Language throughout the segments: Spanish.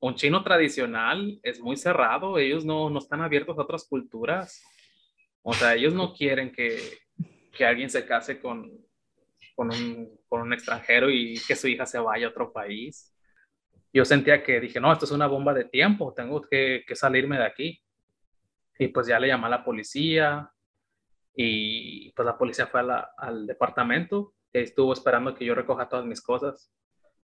un chino tradicional es muy cerrado, ellos no, no están abiertos a otras culturas. O sea, ellos no quieren que, que alguien se case con, con, un, con un extranjero y que su hija se vaya a otro país. Yo sentía que dije, no, esto es una bomba de tiempo, tengo que, que salirme de aquí. Y pues ya le llamé a la policía y pues la policía fue a la, al departamento y estuvo esperando que yo recoja todas mis cosas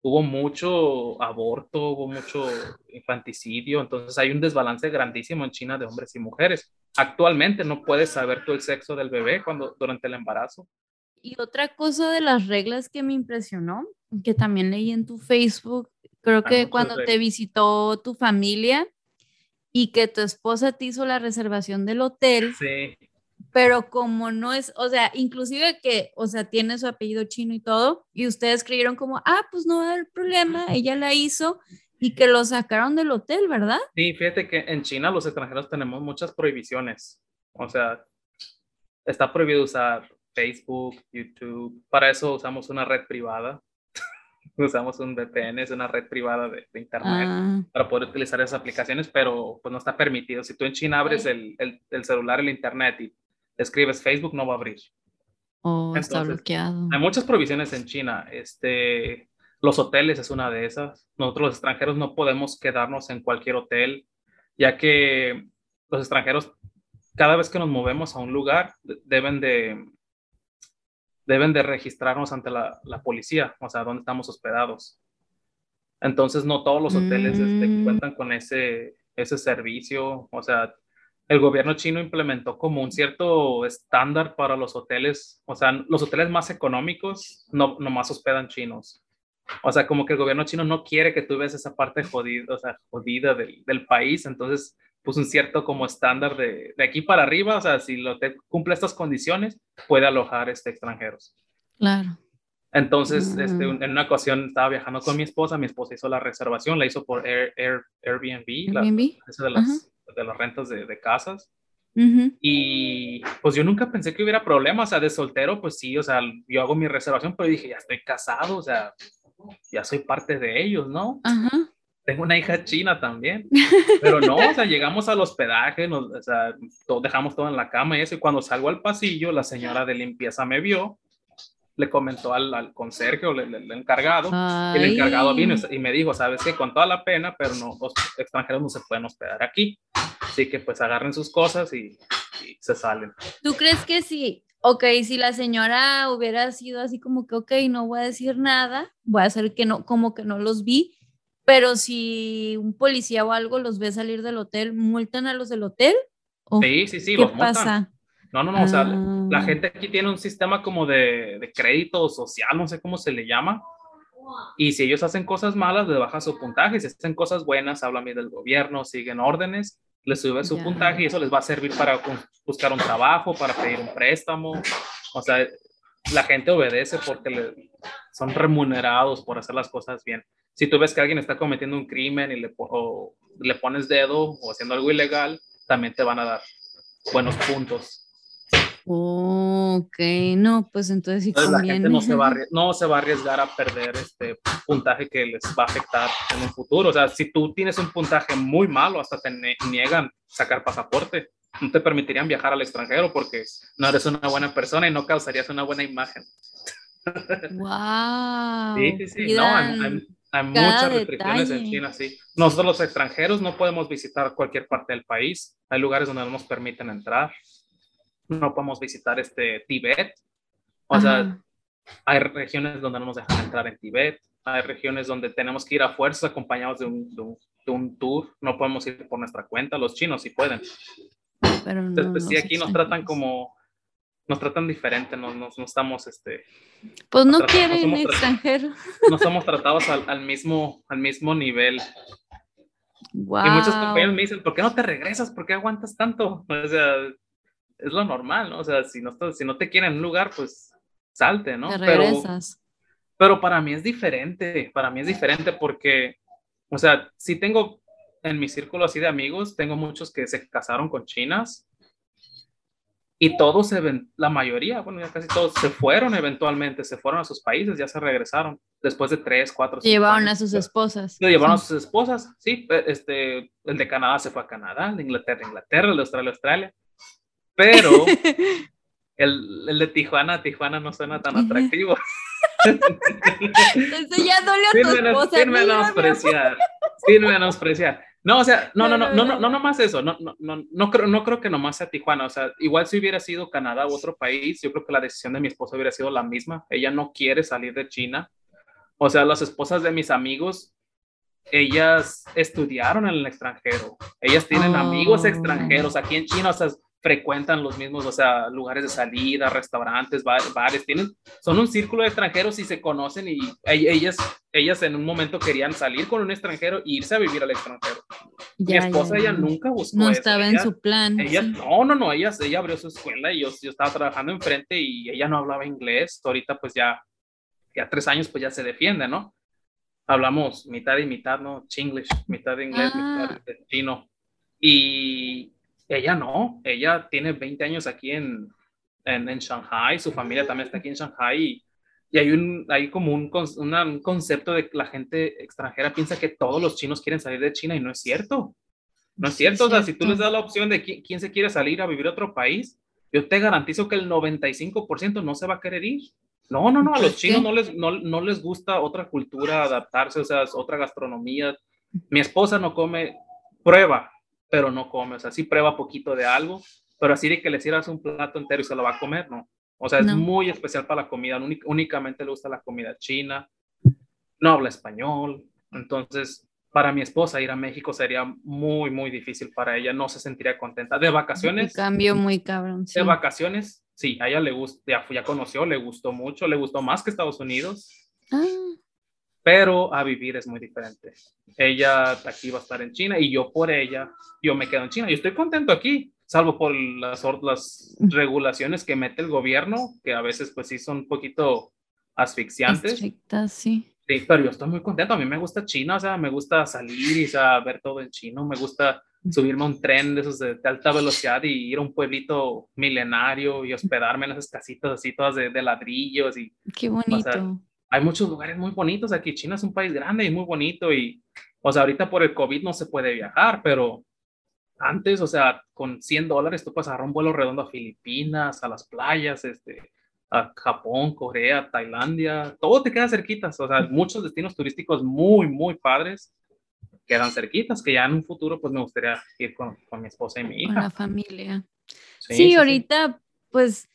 hubo mucho aborto, hubo mucho infanticidio, entonces hay un desbalance grandísimo en China de hombres y mujeres. Actualmente no puedes saber tú el sexo del bebé cuando durante el embarazo. Y otra cosa de las reglas que me impresionó, que también leí en tu Facebook, creo que cuando te visitó tu familia y que tu esposa te hizo la reservación del hotel, sí pero como no es, o sea, inclusive que, o sea, tiene su apellido chino y todo, y ustedes creyeron como, ah, pues no va a haber problema, ella la hizo y que lo sacaron del hotel, ¿verdad? Sí, fíjate que en China los extranjeros tenemos muchas prohibiciones, o sea, está prohibido usar Facebook, YouTube, para eso usamos una red privada, usamos un VPN, es una red privada de, Internet ah. para poder utilizar esas aplicaciones, pero pues no está permitido. Si tú en China abres el, el, el, celular, el Internet y escribes Facebook, no va a abrir. Oh, está bloqueado. Hay muchas provisiones en China. Este, los hoteles es una de esas. Nosotros los extranjeros no podemos quedarnos en cualquier hotel, ya que los extranjeros, cada vez que nos movemos a un lugar, deben de, deben de registrarnos ante la, la policía, o sea, dónde estamos hospedados. Entonces, no todos los hoteles este, mm. cuentan con ese, ese servicio, o sea, el gobierno chino implementó como un cierto estándar para los hoteles, o sea, los hoteles más económicos no más hospedan chinos. O sea, como que el gobierno chino no quiere que tú veas esa parte jodida, o sea, jodida del, del país, entonces puso un cierto como estándar de, de, aquí para arriba, o sea, si el hotel cumple estas condiciones, puede alojar este, extranjeros. Claro. Entonces, este, mm. en una ocasión estaba viajando con mi esposa, mi esposa hizo la reservación, la hizo por Air, Air, Airbnb, Airbnb. La, de las, de las rentas de, de casas. Y pues yo nunca pensé que hubiera problemas, o sea, de soltero, pues sí, o sea, yo hago mi reservación, pero dije, ya estoy casado, o sea, ya soy parte de ellos, ¿no? Tengo una hija china también, pero no, o sea, llegamos al hospedaje, nos, o sea, dejamos todo en la cama y eso, y cuando salgo al pasillo, la señora de limpieza me vio le comentó al, al conserje o el encargado, y el encargado vino y me dijo, sabes que con toda la pena, pero no, los extranjeros no se pueden hospedar aquí, así que pues agarren sus cosas y, se salen. ¿Tú crees que sí? Ok, si la señora hubiera sido así como que, ok, no voy a decir nada, voy a hacer que no, como que no los vi, pero si un policía o algo los ve salir del hotel, ¿multan a los del hotel? sí, sí, sí, ¿qué pasa? No, no, no, o sea, la ah. gente aquí tiene un sistema como de, de, crédito social, no sé cómo se le llama. Y si ellos hacen cosas malas, le baja su puntaje. Si hacen cosas buenas, hablan bien del gobierno, siguen órdenes, les sube su puntaje y eso les va a servir para buscar un trabajo, para pedir un préstamo. O sea, la gente obedece porque le, son remunerados por hacer las cosas bien. Si tú ves que alguien está cometiendo un crimen y le, le pones dedo o haciendo algo ilegal, también te van a dar buenos puntos. Ok, no, pues entonces sí la gente no se, va a, no se va a arriesgar a perder este puntaje que les va a afectar en un futuro. O sea, si tú tienes un puntaje muy malo, hasta te niegan sacar pasaporte. No te permitirían viajar al extranjero porque no eres una buena persona y no causarías una buena imagen. ¡Wow! Sí, sí, sí. No, hay, hay muchas restricciones en China, sí. Nosotros los extranjeros no podemos visitar cualquier parte del país. Hay lugares donde no nos permiten entrar no podemos visitar este Tibet. O sea, hay regiones donde no nos dejan entrar en Tibet, hay regiones donde tenemos que ir a fuerza acompañados de un, de un, tour, no podemos ir por nuestra cuenta, los chinos sí pueden. Pero no, pues, sí, aquí nos tratan como, nos tratan diferente, no, no, no estamos, este... Pues no quieren extranjeros. No somos tratados al, al, mismo, al mismo nivel. Wow. Y muchos compañeros me dicen, ¿por qué no te regresas? ¿Por qué aguantas tanto? O sea, es lo normal, ¿no? O sea, si no, si no te quieren en un lugar, pues salte, ¿no? Te regresas. Pero, pero para mí es diferente, para mí es diferente porque, o sea, si tengo en mi círculo así de amigos, tengo muchos que se casaron con chinas y todos, se, la mayoría, bueno, ya casi todos se fueron eventualmente, se fueron a sus países, ya se regresaron después de tres, cuatro, Llevaron a sus esposas. Lo llevaron a sus esposas, sí. Este, el de Canadá se fue a Canadá, el de Inglaterra, Inglaterra, el de Australia, Australia. Pero el, el de Tijuana, Tijuana no suena tan atractivo. Entonces ya dolió a tu esposa. Sin menospreciar, sin menospreciar. No, o sea, no, no, no, no, no, no, nomás eso, no, no, no, no creo, no creo que nomás sea Tijuana, o sea, igual si hubiera sido Canadá u otro país, yo creo que la decisión de mi esposa hubiera sido la misma, ella no quiere salir de China, o sea, las esposas de mis amigos, ellas estudiaron en el extranjero, ellas tienen amigos extranjeros aquí en China, o sea, frecuentan los mismos, o sea, lugares de salida, restaurantes, bares, tienen, son un círculo de extranjeros y se conocen y ellas, ellas en un momento querían salir con un extranjero e irse a vivir al extranjero. Mi esposa, ella nunca buscó No estaba en su plan. Ella, No, no, no, ella, ella abrió su escuela y yo, yo estaba trabajando enfrente y ella no hablaba inglés. Ahorita pues ya, ya tres años pues ya se defiende, ¿no? Hablamos mitad y mitad, ¿no? Chinglish, mitad de inglés, mitad ah. de chino. Y, ella no, ella tiene 20 años aquí en, en, en Shanghai, su familia también está aquí en Shanghai y, y hay, un, hay como un, un, concepto de que la gente extranjera piensa que todos los chinos quieren salir de China y no es cierto. No es cierto, o sea, si tú les das la opción de quién, se quiere salir a vivir a otro país, yo te garantizo que el 95% no se va a querer ir. No, no, no, a los chinos no les, no, no les gusta otra cultura, adaptarse, o sea, otra gastronomía. Mi esposa no come, prueba, pero no come. O sea, sí prueba poquito de algo, pero así de que le sirvas un plato entero y se lo va a comer, no. O sea, es muy especial para la comida. únicamente le gusta la comida china. No habla español. Entonces, para mi esposa ir a México sería muy, muy difícil para ella. No se sentiría contenta. De vacaciones. cambio muy cabrón. De vacaciones, sí, a ella le gusta, ya, ya conoció, le gustó mucho, le gustó más que Estados Unidos. Ah pero a vivir es muy diferente. Ella aquí va a estar en China y yo por ella, yo me quedo en China. Yo estoy contento aquí, salvo por las, las regulaciones que mete el gobierno, que a veces pues sí son un poquito asfixiantes. sí. Sí, pero yo estoy muy contento. A mí me gusta China, o sea, me gusta salir y ver todo en chino. Me gusta subirme a un tren de esos de, alta velocidad y ir a un pueblito milenario y hospedarme en esas casitas así todas de, ladrillos. y Qué bonito hay muchos lugares muy bonitos aquí. China es un país grande y muy bonito y, o sea, ahorita por el COVID no se puede viajar, pero antes, o sea, con 100 dólares tú puedes agarrar un vuelo redondo a Filipinas, a las playas, este, a Japón, Corea, Tailandia, todo te queda cerquitas, o sea, muchos destinos turísticos muy, muy padres quedan cerquitas, que ya en un futuro pues me gustaría ir con, con mi esposa y mi hija. Con la familia. Sí, ahorita pues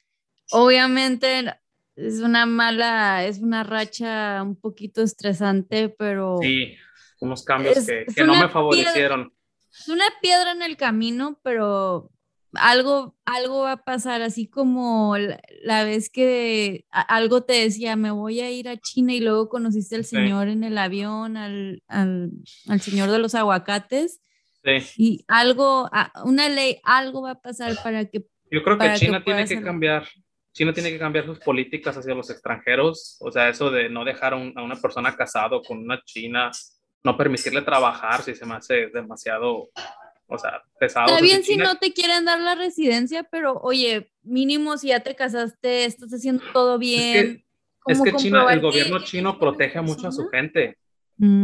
obviamente es una mala, es una racha un poquito estresante, pero... Sí, unos cambios que, no me favorecieron. es una piedra en el camino, pero algo, algo va a pasar, así como la, vez que algo te decía, me voy a ir a China y luego conociste al señor en el avión, al, al, al, señor de los aguacates. Sí. Y algo, una ley, algo va a pasar para que... Yo creo que China tiene que cambiar. China tiene que cambiar sus políticas hacia los extranjeros, o sea, eso de no dejar a una persona casado con una china, no permitirle trabajar si se me hace demasiado, o sea, pesado. Está bien si, no te quieren dar la residencia, pero oye, mínimo si ya te casaste, estás haciendo todo bien. Es que, China, el gobierno chino protege mucho a su gente.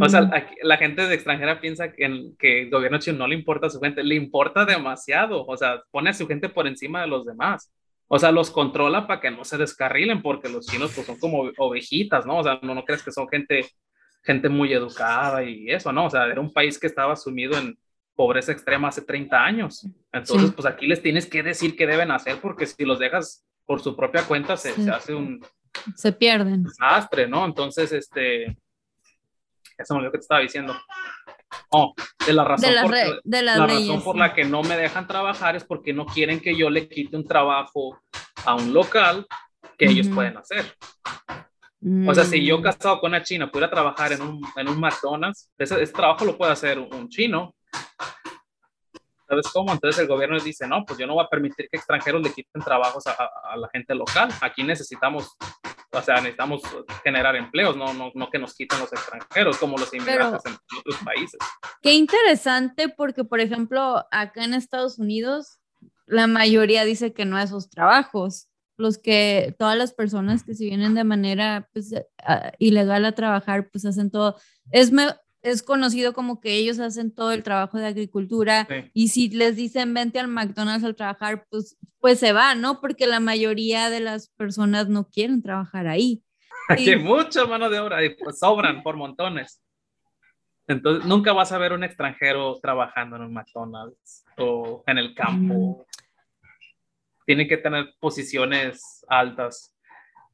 O sea, mm. la gente de extranjera piensa que, que, el gobierno chino no le importa a su gente, le importa demasiado, o sea, pone a su gente por encima de los demás. O sea, los controla para que no se descarrilen, porque los chinos pues son como ovejitas, ¿no? O sea, no, no crees que son gente, gente muy educada y eso, ¿no? O sea, era un país que estaba sumido en pobreza extrema hace 30 años. Entonces, pues aquí les tienes que decir qué deben hacer, porque si los dejas por su propia cuenta, se, se hace un... Se pierden. Desastre, ¿no? Entonces, este... Eso es lo que te estaba diciendo. Oh, de la razón, por, la razón por la que no me dejan trabajar es porque no quieren que yo le quite un trabajo a un local que ellos pueden hacer. O sea, si yo mm. casado con una china pudiera trabajar en un, en un McDonald's, ese, ese, trabajo lo puede hacer un, chino. ¿Sabes cómo? Entonces el gobierno dice, no, pues yo no voy a permitir que extranjeros le quiten trabajos a, a la gente local. Aquí necesitamos o sea, necesitamos generar empleos, no, no, no que nos quiten los extranjeros como los inmigrantes en otros países. Qué interesante porque, por ejemplo, acá en Estados Unidos, la mayoría dice que no a esos trabajos. Los que, todas las personas que se vienen de manera pues, ilegal a trabajar, pues hacen todo. Es, es conocido como que ellos hacen todo el trabajo de agricultura y si les dicen vente al McDonald's al trabajar, pues, pues se va, ¿no? Porque la mayoría de las personas no quieren trabajar ahí. Aquí hay mucha mano de obra y pues sobran por montones. Entonces, nunca vas a ver un extranjero trabajando en un McDonald's o en el campo. Tiene que tener posiciones altas.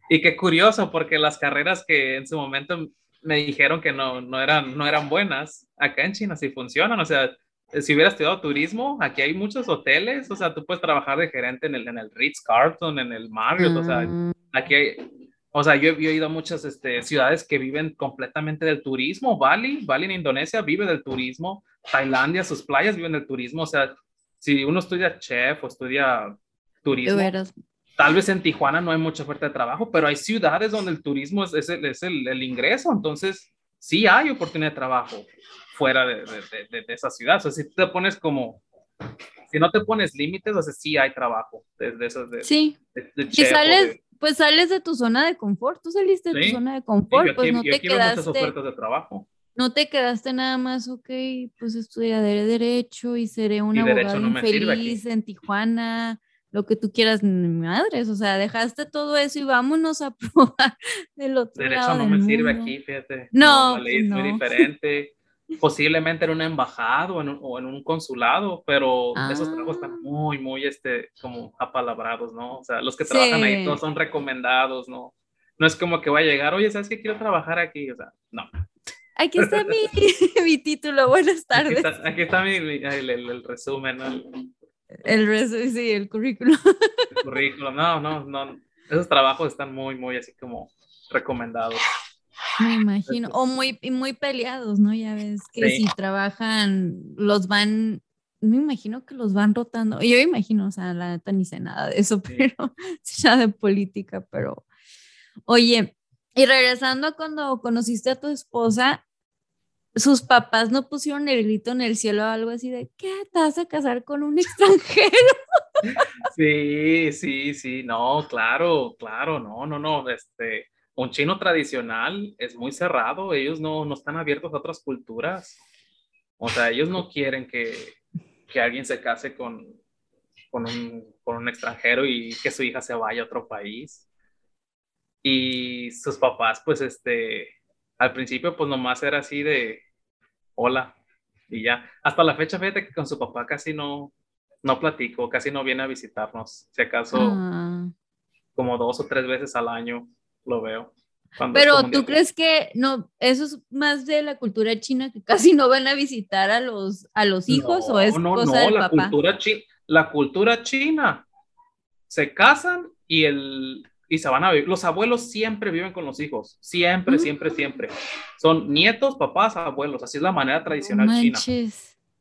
Y qué curioso, porque las carreras que en su momento me dijeron que no, no, eran, no eran buenas, acá en China sí funcionan. O sea, si hubiera estudiado turismo, aquí hay muchos hoteles, o sea, tú puedes trabajar de gerente en el, en el Ritz Carlton, en el Marriott, o sea, mm. aquí hay, o sea, yo, he ido a muchas este, ciudades que viven completamente del turismo. Bali, Bali en Indonesia vive del turismo. Tailandia, sus playas viven del turismo. O sea, si uno estudia chef o estudia turismo, tal vez en Tijuana no hay mucha oferta de trabajo, pero hay ciudades donde el turismo es, es, el, es el, el, ingreso. Entonces, sí hay oportunidad de trabajo fuera de, de, de, esa ciudad. O sea, si te pones como si no te pones límites, o sea, sí hay trabajo de, de esos de, sí. de, chef sales, pues sales de tu zona de confort, tú saliste de tu zona de confort, pues no te quedaste. de trabajo. No te quedaste nada más, ok, pues estudiaré derecho y seré una abogada infeliz en Tijuana, lo que tú quieras, madres, o sea, dejaste todo eso y vámonos a probar del otro derecho lado. No me sirve aquí, fíjate. No, ley es muy diferente posiblemente en una embajada o en un, o en un consulado, pero esos trabajos están ah. muy, muy, este, como apalabrados, ¿no? O sea, los que trabajan ahí todos son recomendados, ¿no? No es como que va a llegar, oye, ¿sabes qué quiero trabajar aquí? O sea, no. Aquí está mi, mi título, buenas tardes. Aquí está, mi, el, el, resumen, ¿no? El, resumen, sí, el currículum. El currículum, no, no, no. Esos trabajos están muy, muy así como recomendados. Me imagino, o muy, muy peleados, ¿no? Ya ves que si trabajan, los van, me imagino que los van rotando. Yo imagino, o sea, la neta ni sé nada de eso, pero ya de política, pero oye, y regresando a cuando conociste a tu esposa, sus papás no pusieron el grito en el cielo o algo así de, ¿qué? ¿Te vas a casar con un extranjero? Sí, sí, sí, no, claro, claro, no, no, no, este, un chino tradicional es muy cerrado, ellos no, no están abiertos a otras culturas. O sea, ellos no quieren que, que alguien se case con, con, un, con un extranjero y que su hija se vaya a otro país. Y sus papás, pues, este, al principio, pues nomás era así de, hola, y ya. Hasta la fecha, fíjate que con su papá casi no, no platico, casi no viene a visitarnos, si acaso ah. como dos o tres veces al año lo veo. Pero tú crees que no, eso es más de la cultura china que casi no van a visitar a los, a los hijos o es no, cosa no, la Cultura china, la cultura china se casan y el y se van a vivir. Los abuelos siempre viven con los hijos, siempre, siempre, siempre. Son nietos, papás, abuelos, así es la manera tradicional china.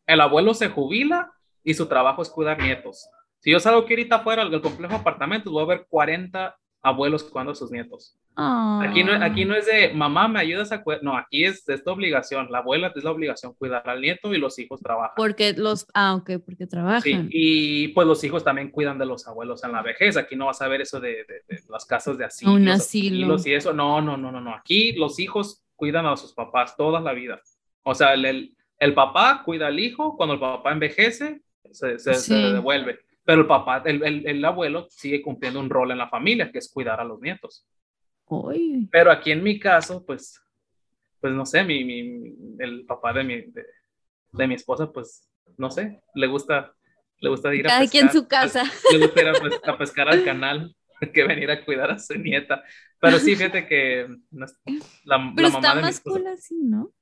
El abuelo se jubila y su trabajo es cuidar nietos. Si yo salgo aquí ahorita afuera del complejo de apartamentos, voy a ver 40 abuelos cuidando a sus nietos. Aquí, no, aquí no es de mamá, me ayudas a cuidar. No, aquí es de esta obligación. La abuela es la obligación cuidar al nieto y los hijos trabajan. Porque los, ah, ok, porque trabajan. Sí, y pues los hijos también cuidan de los abuelos en la vejez. Aquí no vas a ver eso de, de, las casas de asilo. Un asilo. Y eso. No, no, no, no, no. Aquí los hijos cuidan a sus papás toda la vida. O sea, el, el, papá cuida al hijo, cuando el papá envejece, se, se devuelve pero el papá, el, el, el, abuelo sigue cumpliendo un rol en la familia, que es cuidar a los nietos. Pero aquí en mi caso, pues, pues no sé, mi, mi el papá de mi, de, de, mi esposa, pues, no sé, le gusta, le gusta ir a Cada quien en su casa. Le gusta ir a, pescar al canal que venir a cuidar a su nieta. Pero sí, fíjate que la, la mamá de mi esposa, así, ¿no?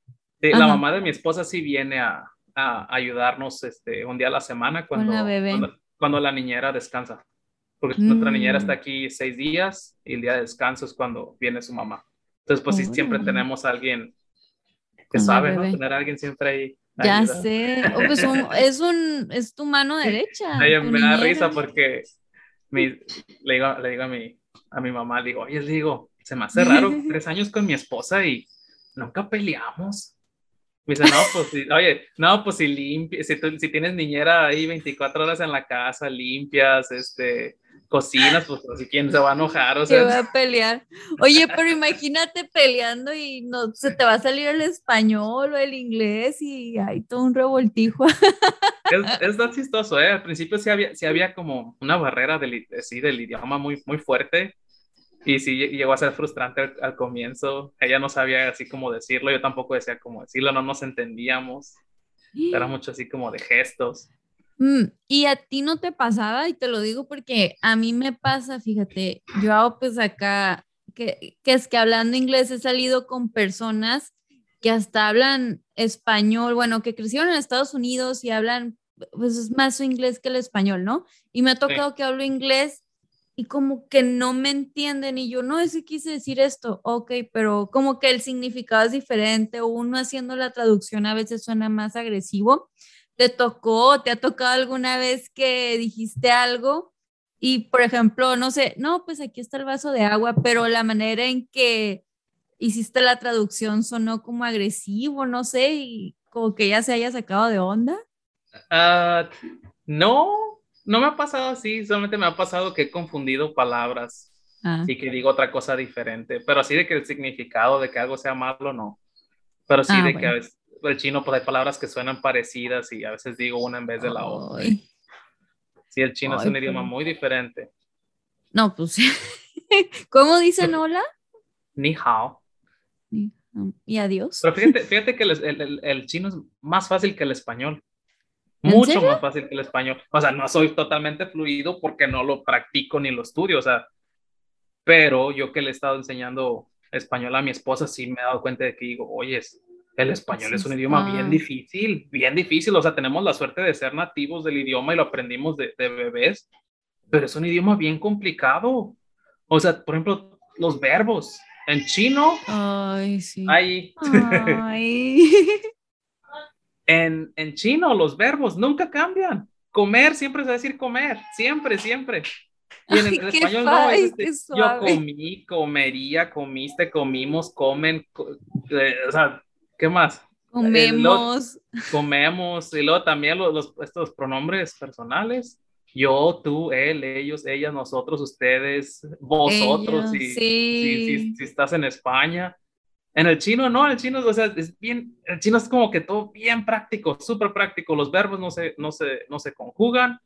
Sí, la mamá de mi esposa sí viene a, a ayudarnos este, un día a la semana cuando, cuando, cuando la niñera descansa. Porque nuestra niñera está mm. aquí seis días y el día de descanso es cuando viene su mamá. Entonces, pues sí, siempre tenemos a alguien que sabe, ¿no? Tener a alguien siempre ahí. Ya sé. Oh, pues es, un, es tu mano derecha. me da risa porque le digo, le digo a, mi, a mi mamá, digo, oye, digo, se me hace raro, tres años con mi esposa y nunca peleamos. Me dice, no, pues, si, oye, no, pues si limpias, si, si tienes niñera ahí 24 horas en la casa, limpias, este, cocinas, pues así quién se va a enojar, o sea. Se va a pelear. Oye, pero imagínate peleando y no se te va a salir el español o el inglés y hay todo un revoltijo. Es, es tan chistoso, ¿eh? Al principio sí había, sí había como una barrera del, sí, del idioma muy, muy fuerte y sí llegó a ser frustrante al, al, comienzo. Ella no sabía así como decirlo, yo tampoco decía cómo decirlo, no nos entendíamos. Era mucho así como de gestos. Mm, y a ti no te pasaba, y te lo digo porque a mí me pasa, fíjate, yo hago pues acá, que, que es que hablando inglés he salido con personas que hasta hablan español, bueno, que crecieron en Estados Unidos y hablan, pues es más su inglés que el español, ¿no? Y me ha tocado sí. que hablo inglés y como que no me entienden y yo no es que quise decir esto, ok, pero como que el significado es diferente, uno haciendo la traducción a veces suena más agresivo. Te tocó, te ha tocado alguna vez que dijiste algo y, por ejemplo, no sé, no, pues aquí está el vaso de agua, pero la manera en que hiciste la traducción sonó como agresivo, no sé, y como que ya se haya sacado de onda. Uh, no, no me ha pasado así, solamente me ha pasado que he confundido palabras ah. y que digo otra cosa diferente, pero así de que el significado de que algo sea malo, no. Pero sí ah, de bueno. que a veces el chino, pues hay palabras que suenan parecidas y a veces digo una en vez de la otra. Sí, el chino Ay, es un idioma muy diferente. No, pues ¿Cómo dicen hola? Ni hao. Y adiós. Pero fíjate, fíjate que el, el, el, chino es más fácil que el español. Mucho más fácil que el español. O sea, no soy totalmente fluido porque no lo practico ni lo estudio. O sea, pero yo que le he estado enseñando español a mi esposa, sí me he dado cuenta de que digo, oye, el español es un idioma bien difícil, bien difícil. O sea, tenemos la suerte de ser nativos del idioma y lo aprendimos de, de, bebés, pero es un idioma bien complicado. O sea, por ejemplo, los verbos. En chino, Ay, sí. hay. Ay. en, en chino, los verbos nunca cambian. Comer siempre se va a decir comer, siempre, siempre. Y en el, Ay, español no, es este, yo comí, comería, comiste, comimos, comen, co eh, o sea, ¿Qué más? Comemos. Eh, lo, comemos. Y luego también los, los, estos pronombres personales. Yo, tú, él, ellos, ellas, nosotros, ustedes, vosotros, ellos, si, sí. si, si, si, estás en España. En el chino, no, el chino, o sea, es bien, el chino es como que todo bien práctico, súper práctico. Los verbos no se, no se, no se conjugan.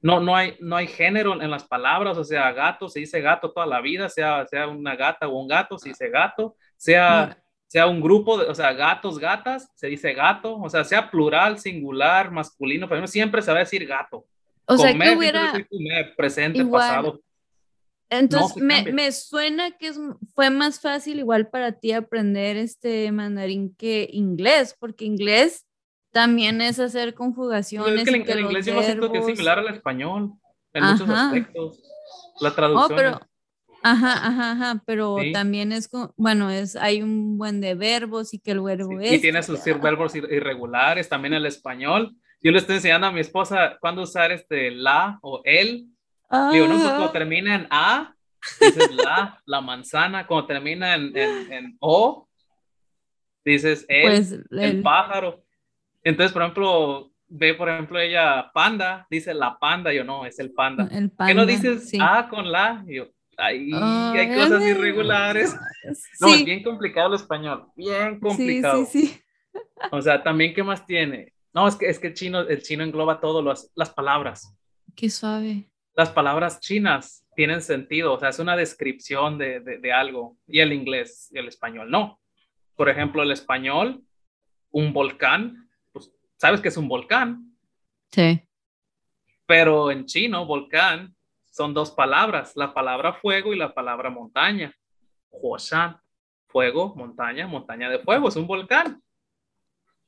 No, no, hay, no hay género en las palabras, o sea, gato se dice gato toda la vida, sea, sea una gata o un gato, se dice gato, sea sea un grupo, de, o sea, gatos, gatas, se dice gato, o sea, sea plural, singular, masculino, pero siempre se va a decir gato. O comer, sea, que hubiera comer, presente, igual. pasado. Entonces, no me, me, suena que es, fue más fácil igual para ti aprender este mandarín que inglés, porque inglés también es hacer conjugaciones. Pero es que el, el inglés verbos... yo siento que es similar al español en Ajá. muchos aspectos. La traducción. Oh, pero, Ajá, ajá, ajá, pero sí. también es, bueno, es, hay un buen de verbos y que el verbo sí, es. Y tiene sus verbos irregulares, también el español. Yo le estoy enseñando a mi esposa cuándo usar este la o el. Ah. Digo, no, pues cuando termina en a, dices la, la manzana, cuando termina en, en, en o, dices el, pues, el, el pájaro. Entonces, por ejemplo, ve, por ejemplo, ella panda, dice la panda, yo no, es el panda. El panda ¿Qué no dices sí. A con la? Yo, ahí oh, hay cosas irregulares. No, es bien complicado el español, bien complicado. Sí, sí, sí. O sea, también, ¿qué más tiene? No, es que, es que el, chino, el chino engloba todo, las, las palabras. Qué suave. Las palabras chinas tienen sentido, o sea, es una descripción de, de, de algo, y el inglés y el español no. Por ejemplo, el español, un volcán, pues, ¿sabes qué es un volcán? Sí. Pero en chino, volcán son dos palabras, la palabra fuego y la palabra montaña. Huoshan, fuego, montaña, montaña de fuego, es un volcán.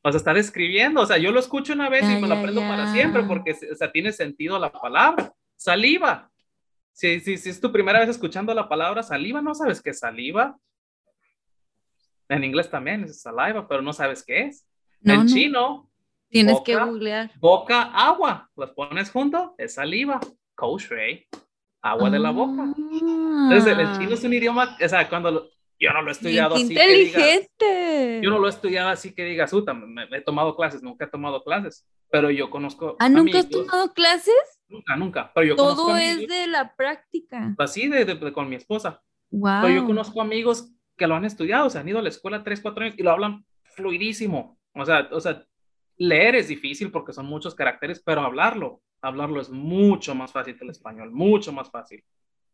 O sea, está describiendo, o sea, yo lo escucho una vez y me lo aprendo para siempre porque, o sea, tiene sentido la palabra. Saliva. Si, si, si es tu primera vez escuchando la palabra saliva, no sabes qué es saliva. En inglés también es saliva, pero no sabes qué es. No, en no. chino. Tienes boca, que googlear. Boca, agua. Las pones junto, es saliva. Koushui, agua ah. de la boca. Entonces, el chino es un idioma, o sea, cuando lo, Yo no lo he estudiado ¡Qué así. inteligente! Que digas, yo no lo he estudiado así que digas, me, me, he tomado clases, nunca he tomado clases, pero yo conozco. ¿Ah, nunca has tomado clases? Nunca, nunca. Pero yo Todo es de la práctica. Así, de, de, de, con mi esposa. Wow. Pero yo conozco amigos que lo han estudiado, o sea, han ido a la escuela tres, cuatro años y lo hablan fluidísimo. O sea, o sea, leer es difícil porque son muchos caracteres, pero hablarlo, hablarlo es mucho más fácil que el español, mucho más fácil.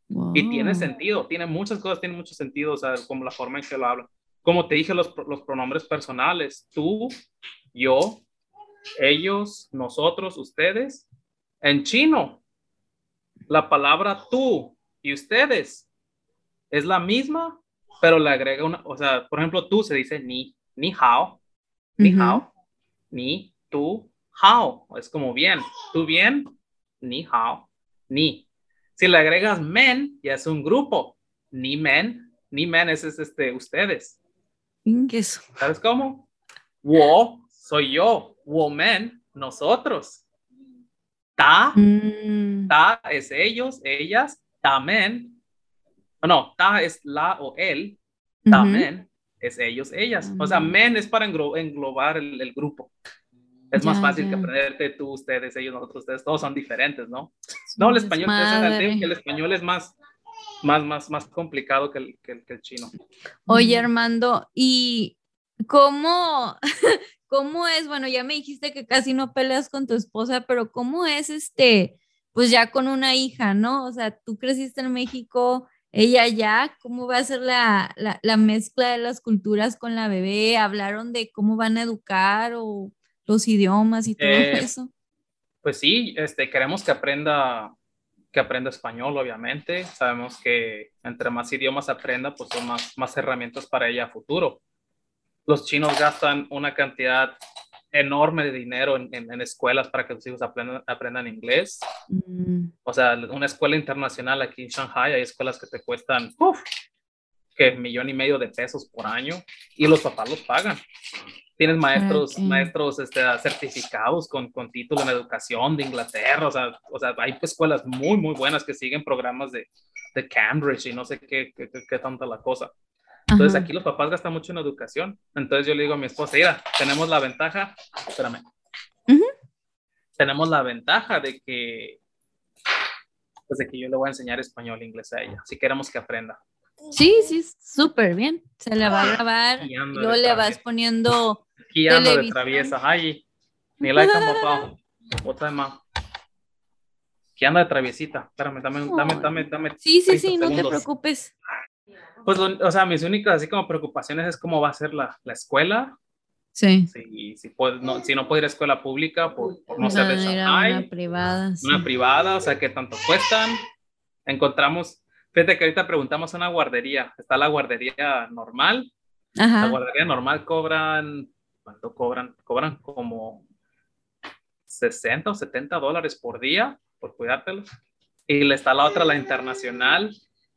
Wow. Y tiene sentido, tiene muchas cosas, tiene mucho sentido, o sea, como la forma en que lo hablan. Como te dije, los, los pronombres personales, tú, yo, ellos, nosotros, ustedes. En chino, la palabra tú y ustedes es la misma, pero le agrega una, o sea, por ejemplo, tú se dice ni, ni hao, ni uh -huh. hao, ni, tú, hao, es como bien, tú bien, ni hao, ni. Si le agregas men, ya es un grupo, ni men, ni men es, es este, ustedes. Ingueso. ¿Sabes cómo? Wo, soy yo, woman, nosotros. Ta, Mm, ta es ellos, ellas, tamen. No, ta es la o él, tamen es ellos, ellas. O sea, Mm. men es para englo- englobar el, el grupo. Es más Ya, fácil que aprenderte tú, ustedes, ellos, nosotros, ustedes, todos son diferentes, ¿no? No, el español, es el español es más, más, más, más complicado que el, que el, que el chino. Oye. Armando, ¿y cómo, cómo es? Bueno, ya me dijiste que casi no peleas con tu esposa, pero ¿cómo es este, pues ya con una hija, ¿no? O sea, tú creciste en México, ella ya, ¿cómo va a ser la, la, la mezcla de las culturas con la bebé? ¿Hablaron de cómo van a educar o los idiomas y todo Eh, eso? Pues sí, este, queremos que aprenda, que aprenda español, obviamente. Sabemos que entre más idiomas aprenda, pues son más, más herramientas para ella a futuro. Los chinos gastan una cantidad enorme de dinero en, en- en escuelas para que sus hijos aprendan, aprendan inglés. Mm, O sea, una escuela internacional aquí en Shanghai, hay escuelas que te cuestan, uf, que millón y medio de pesos por año y los papás los pagan. Tienes maestros, Ok. maestros este, certificados con, con título en educación de Inglaterra, o sea, o sea, hay escuelas muy, muy buenas que siguen programas de, de Cambridge y no sé qué, qué, qué, qué tanta la cosa. Entonces ajá. aquí los papás gastan mucho en educación. Entonces yo le digo a mi esposa, mira, tenemos la ventaja, espérame, Ujú. tenemos la ventaja de que, pues de que yo le voy a enseñar español e inglés a ella, si queremos que aprenda. Sí, sí, súper bien. Se la va a grabar Y luego le vas poniendo Aquí ando de traviesa, ay, ni la he camotado, otra más. Aquí anda de traviesita, espérame, dame, dame, dame, dame. Sí, sí, 30 sí, no te preocupes. Pues, lo- o sea, mis únicas así como preocupaciones es cómo va a ser la, la escuela, Sí. si, si, puede- no, si no puedo ir a escuela pública por, por no ser de Shanghai. una privada. sí. una privada, o sea, que tanto cuestan. Encontramos, fíjate que ahorita preguntamos a una guardería. Está la guardería normal. La Ajá. guardería normal cobran, ¿cuánto cobran? Cobran como 60 o 70 dólares por día por cuidártelos. Y está la otra, la internacional.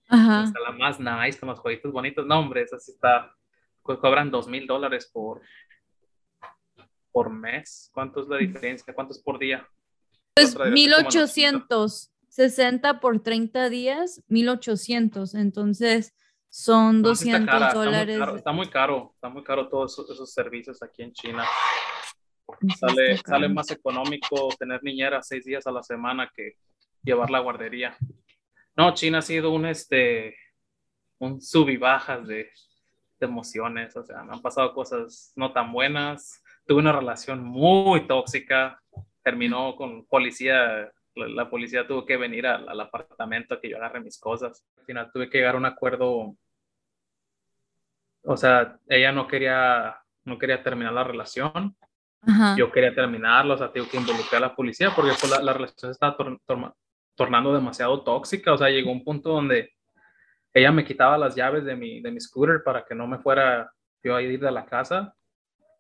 Ajá. Está la más nice, con los jueguitos bonitos. No, hombre, esa sí está, co- cobran 2 mil dólares por, por mes. ¿Cuánto es la diferencia? ¿Cuánto es por día? Pues Otra vez, como 1800, 60 por 30 días, 1800. Entonces son No, sí está 200 cara, está muy dólares. caro, Está muy caro, está muy caro todos esos, esos servicios aquí en China. Sale, sale más económico tener niñera seis días a la semana que llevar la guardería. No, China ha sido un, este, un sub y bajas de, de emociones. O sea, me han pasado cosas no tan buenas. Tuve una relación muy tóxica. Terminó con policía. La, la policía tuvo que venir al, al apartamento a que yo agarre mis cosas. Al final tuve que llegar a un acuerdo o sea, ella no quería, no quería terminar la relación, Ajá. yo quería terminarla, o sea, tengo que involucrar a la policía porque pues, la, la relación se estaba tor- torma- tornando demasiado tóxica, o sea, llegó un punto donde ella me quitaba las llaves de mi, de mi scooter para que no me fuera yo a ir de la casa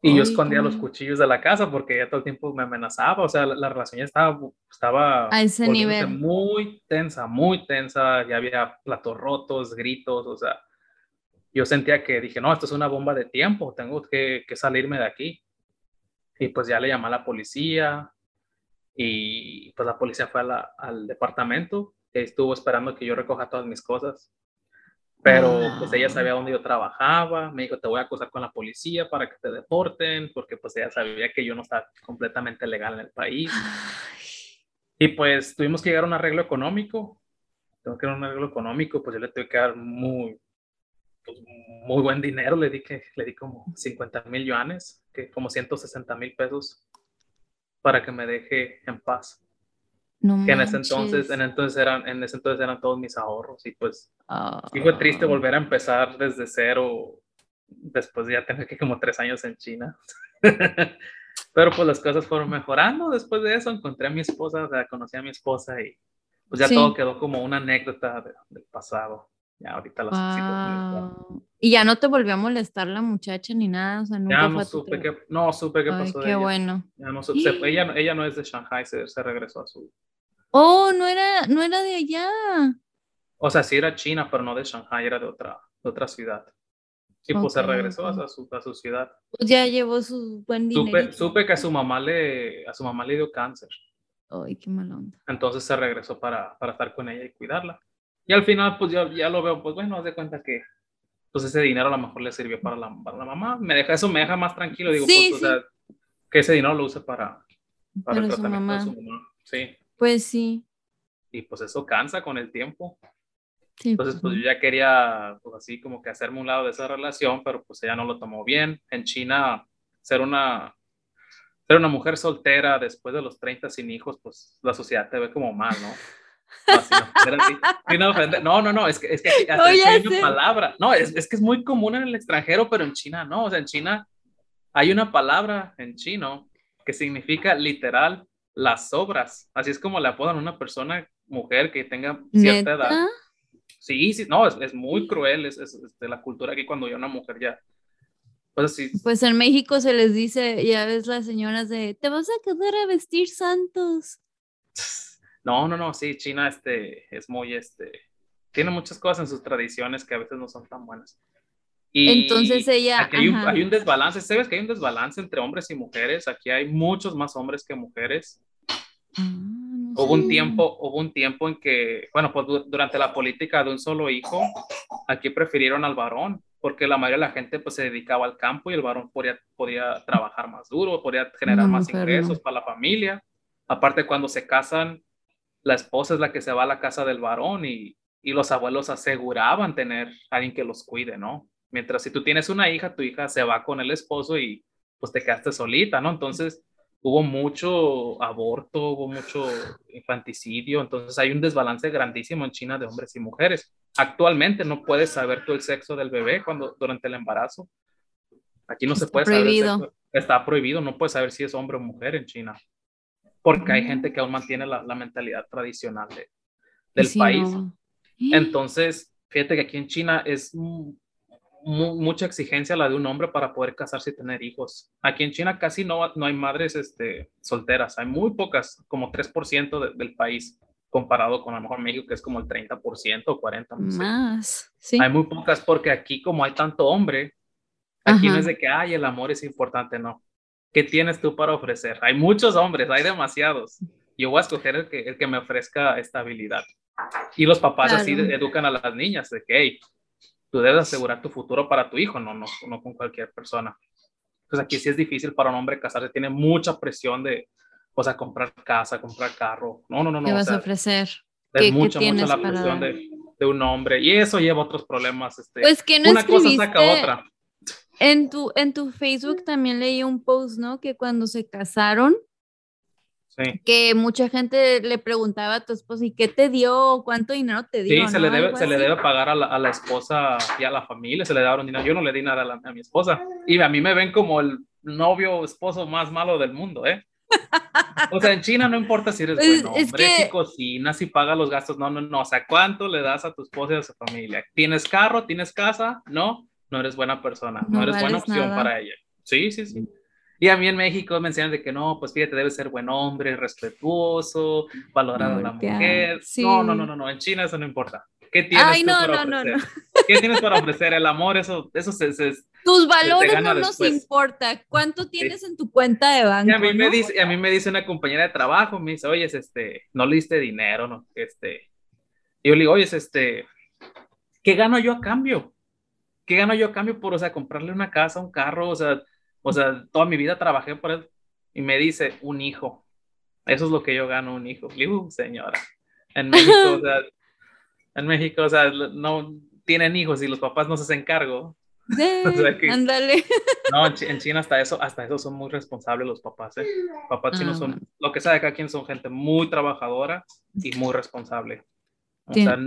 y yo Ay, escondía los cuchillos de la casa porque ella todo el tiempo me amenazaba, o sea, la, la relación ya estaba, estaba A ese nivel. muy tensa, muy tensa, ya había platos rotos, gritos, o sea, yo sentía que dije, no, esto es una bomba de tiempo, tengo que, que salirme de aquí. Y pues ya le llamé a la policía y pues la policía fue a la- al departamento estuvo esperando que yo recoja todas mis cosas. Pero pues ella sabía dónde yo trabajaba, me dijo, te voy a acusar con la policía para que te deporten, porque pues ella sabía que yo no estaba completamente legal en el país. Y pues tuvimos que llegar a un arreglo económico. Tengo que dar un arreglo económico, pues yo le tuve que dar muy, pues, muy buen dinero, le di, que, le di como 50 mil yuanes, que como 160 mil pesos, para que me deje en paz. No que en ese entonces, en entonces eran, en ese entonces eran todos mis ahorros y pues y fue triste ah. volver a empezar desde cero después de ya tener que como tres años en China. Pero pues las cosas fueron mejorando. Después de eso encontré a mi esposa, o sea, conocí a mi esposa y pues ya todo quedó como una anécdota del pasado. Ya ahorita las Y ya no te volvió a molestar la muchacha ni nada, o sea, nunca ya no supe qué, no supe qué pasó. Qué bueno. Ya no supe, ella, ella no es de Shanghai, se, se regresó a su, Oh, no era, no era de allá. O sea, sí era China, pero no de Shanghai, era de otra, de otra ciudad. Y pues se regresó a, su, a su ciudad. Pues ya llevó su buen dinero. Supe, que a su mamá le, a su mamá le dio cáncer. Ay, qué mala onda. Entonces se regresó para, para estar con ella y cuidarla. Y al final, pues yo ya lo veo, pues bueno, haz de cuenta que pues ese dinero a lo mejor le sirvió para la, para la mamá. Me deja, eso me deja más tranquilo. Digo, pues, o sea, que ese dinero lo use para, para, el tratamiento de su mamá. Sí. Pues sí. Y pues eso cansa con el tiempo. Entonces, pues, pues yo ya quería, pues así como que hacerme un lado de esa relación, pero pues ella no lo tomó bien. En China, ser una, ser una mujer soltera después de los 30 sin hijos, pues la sociedad te ve como mal, ¿no? No, no, no, es que, es que hay una palabra. No, es, es, que es muy común en el extranjero, pero en China no. O sea, en China hay una palabra en chino que significa literal las obras. Así es como le apodan a una persona, mujer, que tenga cierta edad. Sí, sí, no, es, es muy cruel, es, es, de la cultura aquí cuando ya una mujer ya... Pues, sí. pues en México se les dice, ya ves las señoras de, te vas a quedar a vestir santos. No, no, no, sí, China este, es muy, este, tiene muchas cosas en sus tradiciones que a veces no son tan buenas. Y Entonces ella. Aquí hay un, hay un, desbalance. ¿Sabes que hay un desbalance entre hombres y mujeres? Aquí hay muchos más hombres que mujeres. Ah, hubo un tiempo, hubo un tiempo en que, bueno, pues durante la política de un solo hijo, aquí prefirieron al varón, porque la mayoría de la gente pues se dedicaba al campo y el varón podía, podía trabajar más duro, podía generar más ingresos para la familia. Aparte, cuando se casan, la esposa es la que se va a la casa del varón y, y los abuelos aseguraban tener a alguien que los cuide, ¿no? Mientras si tú tienes una hija, tu hija se va con el esposo y pues te quedaste solita, ¿no? Entonces hubo mucho aborto, hubo mucho infanticidio, entonces hay un desbalance grandísimo en China de hombres y mujeres. Actualmente no puedes saber tú el sexo del bebé cuando durante el embarazo. Aquí no se puede prohibido. saber. Está prohibido, no puedes saber si es hombre o mujer en China. Porque hay gente que aún mantiene la, mentalidad tradicional del país. Entonces, fíjate que aquí en China es mucha exigencia la de un hombre para poder casarse y tener hijos. Aquí en China casi no, no hay madres este, solteras, hay muy pocas, como 3% del país, comparado con a lo mejor México, que es como el 30% o 40%. Más, sí. Hay muy pocas porque aquí como hay tanto hombre, aquí no es de que, ay, el amor es importante, no. ¿Qué tienes tú para ofrecer? Hay muchos hombres, hay demasiados. Yo voy a escoger el que, el que me ofrezca estabilidad. Y los papás así educan a las niñas de que, hey, tú debes asegurar tu futuro para tu hijo, no, no, no con cualquier persona. Pues aquí sí es difícil para un hombre casarse, tiene mucha presión de, o sea, comprar casa, comprar carro. No, no, no, no. ¿Qué vas a ofrecer? Es mucha, mucha la presión de, de, un hombre y eso lleva otros problemas. Este, pues que no una cosa saca otra. En tu, en tu Facebook también leí un post, ¿no? Que cuando se casaron, que mucha gente le preguntaba a tu esposa, ¿y qué te dio? ¿Cuánto dinero te dio? Sí, se, le debe, se le debe pagar a la, a la, esposa y a la familia, se le daron dinero. Yo no le di nada a, a mi esposa. Y a mí me ven como el novio esposo más malo del mundo, ¿eh? O sea, en China no importa si eres bueno hombre, que... si cocinas, si pagas los gastos, no, no, no. O sea, ¿cuánto le das a tu esposa y a su familia? ¿Tienes carro? ¿Tienes casa? No, no eres buena persona, no, eres buena opción para ella. Sí, sí, sí. Y a mí en México me enseñan de que no, pues fíjate, debe ser buen hombre, respetuoso, valorar a la mujer. No, no, no, no, no, en China eso no importa. ¿Qué tienes Ay, no, para no, ofrecer? No, ¿Qué tienes para ofrecer? El amor, eso, eso se, Tus valores no nos importa. ¿Cuánto tienes en tu cuenta de banco? Y a mí, me dice, a mí me dice una compañera de trabajo, me dice, oye, este, no le diste dinero, ¿no? Este, y yo le digo, oye, este, ¿qué gano yo a cambio? ¿Qué gano yo a cambio por, o sea, comprarle una casa, un carro? O sea, o sea, toda mi vida trabajé por él. Y me dice, un hijo. Eso es lo que yo gano, un hijo. digo, señora. En México, o sea, en México, o sea, no tienen hijos y los papás no se hacen cargo. ándale. No, en China hasta eso, hasta eso son muy responsables los papás, ¿eh? Papás chinos ah, son, lo que sabe acá quien son gente muy trabajadora y muy responsable. O sea,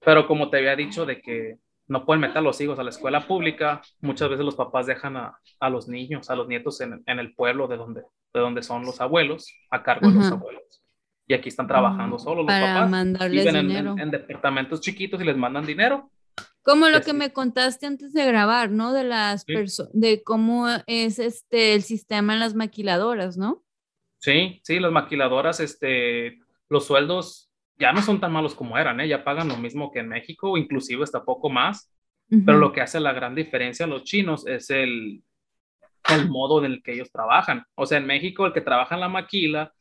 Pero como te había dicho de que no pueden meter a los hijos a la escuela pública, muchas veces los papás dejan a, a los niños, a los nietos en, en, el pueblo de donde, de donde son los abuelos, a cargo de los abuelos. Y aquí están trabajando mm, solo los Para papás. Mandarles viven dinero. En, en, departamentos chiquitos y les mandan dinero. Como lo que me contaste antes de grabar, ¿no? De las personas, de cómo es este el sistema en las maquiladoras, ¿no? Sí, sí, las maquiladoras, este, los sueldos ya no son tan malos como eran, ¿eh? ya pagan lo mismo que en México, inclusive hasta poco más, pero lo que hace la gran diferencia a los chinos es el, el modo en el que ellos trabajan. O sea, en México el que trabaja en la maquila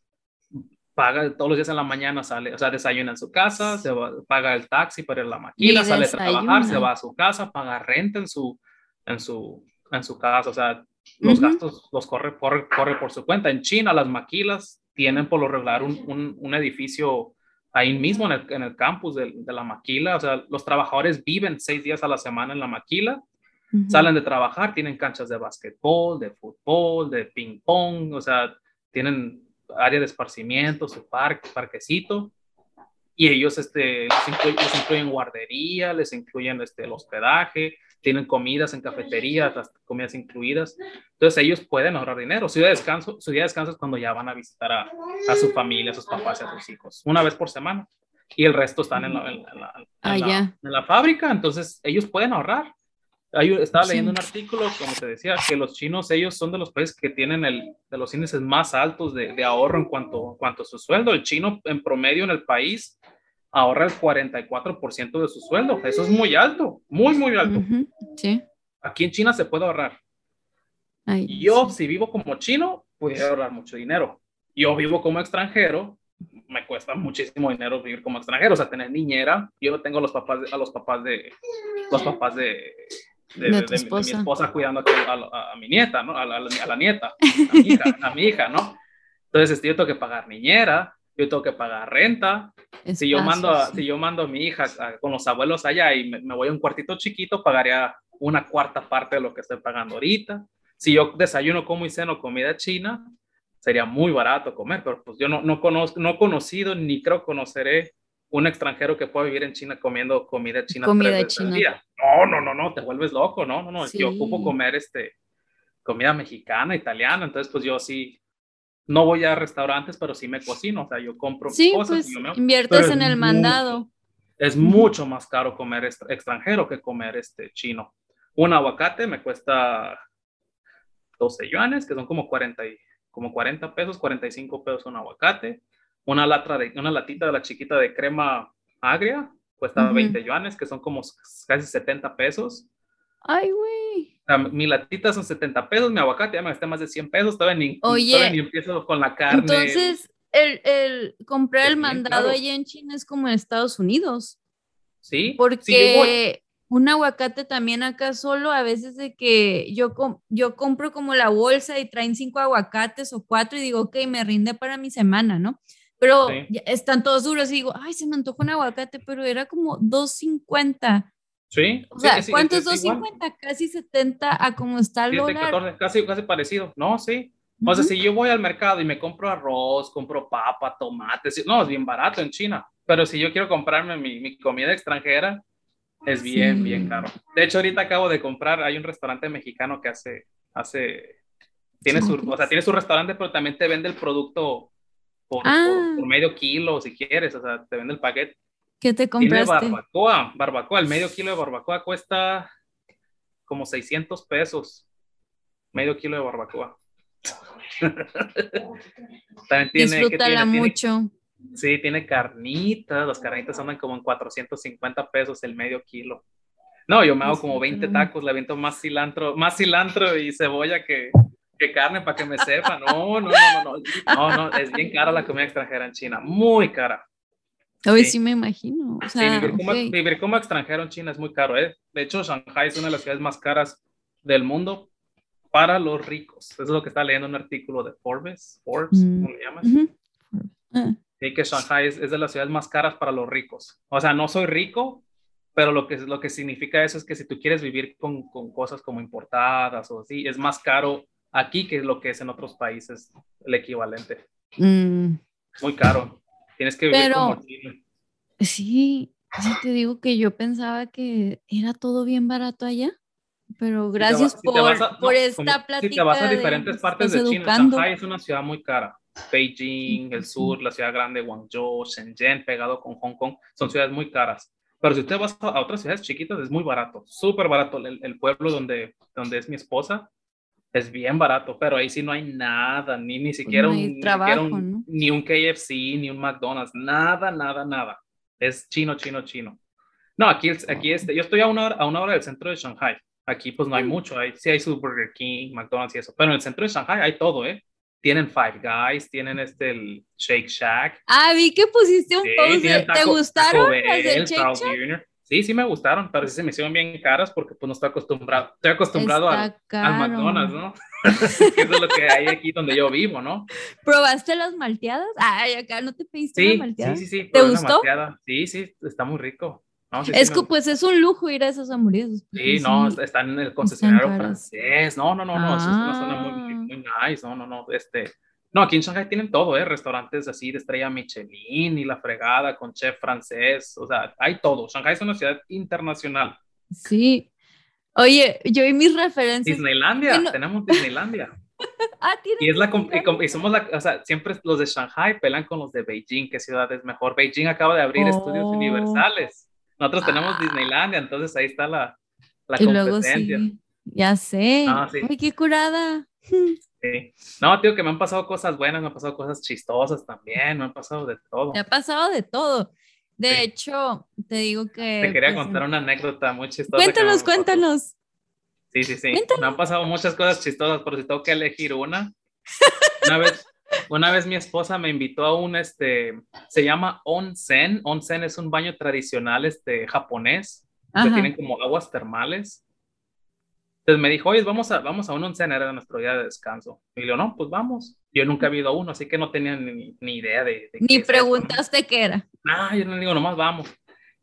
paga todos los días en la mañana, sale, o sea, desayuna en su casa, se paga el taxi para ir a la maquila, sale a trabajar, se va a su casa, paga renta en su, en su, en su casa, o sea, los gastos los corre, corre, corre por su cuenta. En China las maquilas tienen por lo regular un, un, un edificio ahí mismo en el, en el campus de, de, la maquila. O sea, los trabajadores viven seis días a la semana en la maquila, uh -huh. salen de trabajar, tienen canchas de básquetbol, de fútbol, de ping pong, o sea, tienen área de esparcimiento, su parque, parquecito. Y ellos este, les, incluyen, les incluyen guardería, les incluyen este, el hospedaje, tienen comidas en cafeterías, las comidas incluidas. Entonces ellos pueden ahorrar dinero. Su día de descanso, su día de descanso es cuando ya van a visitar a, a su familia, a sus papás y a sus hijos, una vez por semana. Y el resto están en la, en la, en ah, la, en la fábrica. Entonces ellos pueden ahorrar. Yo estaba leyendo sí. un artículo, como te decía, que los chinos, ellos son de los países que tienen el, de los índices más altos de, de ahorro en cuanto, en cuanto a su sueldo. El chino, en promedio, en el país, ahorra el 44% de su sueldo. Eso es muy alto, muy, muy alto. Uh -huh. Sí. Aquí en China se puede ahorrar. Ay, Yo, sí. si vivo como chino, pudiera ahorrar mucho dinero. Yo vivo como extranjero, me cuesta muchísimo dinero vivir como extranjero, o sea, tener niñera. Yo no tengo a los papás de, a los papás de los papás de de, de, de, de, mi esposa cuidando a, a, a mi nieta, ¿no? A la, a la nieta, a mi, hija, a mi hija, ¿no? Entonces, este, yo tengo que pagar niñera, yo tengo que pagar renta. Si, yo mando a, sí. si yo mando a mi hija a, con los abuelos allá y me, me, voy a un cuartito chiquito, pagaría una cuarta parte de lo que estoy pagando ahorita. Si yo desayuno, como y ceno comida china, sería muy barato comer, pero pues yo no, no, conozco, no he conocido ni creo conoceré un extranjero que pueda vivir en China comiendo comida china comida tres veces china. al día. No, no, no, no, te vuelves loco, no, no, no. Sí. Yo ocupo comer este comida mexicana, italiana, entonces pues yo sí no voy a restaurantes, pero sí me cocino, o sea, yo compro sí, cosas. Pues, y yo me... inviertes en el mandado. Mucho, es mucho más caro comer extranjero que comer este chino. Un aguacate me cuesta 12 yuanes, que son como 40, y, como 40 pesos, 45 pesos un aguacate una, latra de, una latita de la chiquita de crema agria, cuesta uh -huh. 20 yuanes, que son como casi 70 pesos. Ay, güey. Mi latita son 70 pesos, mi aguacate ya me gasté más de 100 pesos, todavía ni, Oye, todavía ni empiezo con la carne. Entonces, el, el comprar el mandado claro. allá en China es como en Estados Unidos. Sí. Porque sí, un aguacate también acá solo, a veces de que yo, com yo compro como la bolsa y traen cinco aguacates o cuatro y digo, ok, me rinde para mi semana, ¿no? pero sí. están todos duros y digo, ay, se me antojó un aguacate, pero era como 2.50. Sí. O sea, sí, ¿cuántos 2.50? Casi 70 a como está el 7, dólar. 14, casi, casi parecido. No, sí. O uh -huh. sea, si yo voy al mercado y me compro arroz, compro papa, tomates, no, es bien barato en China. Pero si yo quiero comprarme mi, mi comida extranjera, es bien, sí. bien caro. De hecho, ahorita acabo de comprar, hay un restaurante mexicano que hace, hace, tiene su, o sea, tiene su restaurante, pero también te vende el producto por, ah. por, por, medio kilo, si quieres, o sea, te vende el paquete. ¿Qué te compraste? Tiene barbacoa, barbacoa, el medio kilo de barbacoa cuesta como 600 pesos, medio kilo de barbacoa. También tiene, Disfrútala tiene, mucho. Tiene, sí, tiene carnitas, las carnitas andan como en 450 pesos el medio kilo. No, yo me hago como 20 tacos, le aviento más cilantro, más cilantro y cebolla que, que carne para que me sepa. No, no, no, no, no, no, no, es bien cara la comida extranjera en China, muy cara. Hoy sí. me imagino. O sea, vivir, como, vivir, como, extranjero en China es muy caro. ¿eh? De hecho, Shanghai es una de las ciudades más caras del mundo para los ricos. Eso es lo que está leyendo un artículo de Forbes. Forbes, mm. ¿cómo le llaman? Ah. Sí, que Shanghai es, es, de las ciudades más caras para los ricos. O sea, no soy rico, pero lo que, lo que significa eso es que si tú quieres vivir con, con cosas como importadas o así, es más caro aquí que lo que es en otros países el equivalente. Mm. Muy caro. Tienes que vivir pero, como Sí, sí te digo que yo pensaba que era todo bien barato allá. Pero gracias por, por esta plática. Si te vas a diferentes partes de China, Shanghai es una ciudad muy cara. Beijing, el sur, la ciudad grande, Guangzhou, Shenzhen, pegado con Hong Kong, son ciudades muy caras. Pero si usted va a otras ciudades chiquitas, es muy barato, súper barato. El, el, pueblo donde, donde es mi esposa es bien barato, pero ahí sí no hay nada, ni, ni siquiera, un, trabajo, ni un KFC, ni un McDonald's, nada, nada, nada. Es chino, chino, chino. No, aquí, aquí este, yo estoy a una, hora, a una hora del centro de Shanghai. Aquí pues no hay mucho, hay, sí hay su Burger King, McDonald's y eso, pero en el centro de Shanghai hay todo, ¿eh? Tienen Five Guys, tienen este el Shake Shack. Ah, vi que pusiste un post, ¿te gustaron Shake Shack? Sí, sí me gustaron, pero sí se me hicieron bien caras porque pues no estoy acostumbrado, estoy acostumbrado al, McDonald's, ¿no? Eso es lo que hay aquí donde yo vivo, ¿no? ¿Probaste las malteadas? Ay, acá no te pediste sí, una malteada. Sí, sí, sí. ¿Te gustó? Sí, sí, está muy rico es que pues es un lujo ir a esas hamburguesas. Sí, no, está en el concesionario francés. No, no, no, no, es una zona muy, muy, muy, nice. No, no, no, este. No, aquí en Shanghai tienen todo, ¿eh? Restaurantes así de estrella Michelin y la fregada con chef francés. O sea, hay todo. Shanghai es una ciudad internacional. Sí. Oye, yo vi mis referencias. Disneylandia, tenemos Disneylandia. ah, y, es la, y, somos la, o sea, siempre los de Shanghai pelan con los de Beijing, qué ciudad es mejor. Beijing acaba de abrir estudios oh. universales. Nosotros tenemos ah. Disneylandia, entonces ahí está la, la y competencia. Luego sí, ya sé. Ah, Ay, qué curada. Sí. No, tío, que me han pasado cosas buenas, me han pasado cosas chistosas también, me han pasado de todo. Me ha pasado de todo. De hecho, te digo que... Te quería pues, contar una anécdota muy chistosa. Cuéntanos, cuéntanos. Sí, sí, sí. Me han pasado muchas cosas chistosas, pero si tengo que elegir una. Una vez, una vez mi esposa me invitó a un, este, se llama onsen. Onsen es un baño tradicional, este, japonés, que tienen como aguas termales. Entonces me dijo, oye, vamos a, vamos a un onsen, era nuestro día de descanso. Y yo, no, pues vamos. Yo nunca he ido a uno, así que no tenía ni, ni idea de, Ni preguntaste qué era. No, yo no digo, nomás vamos.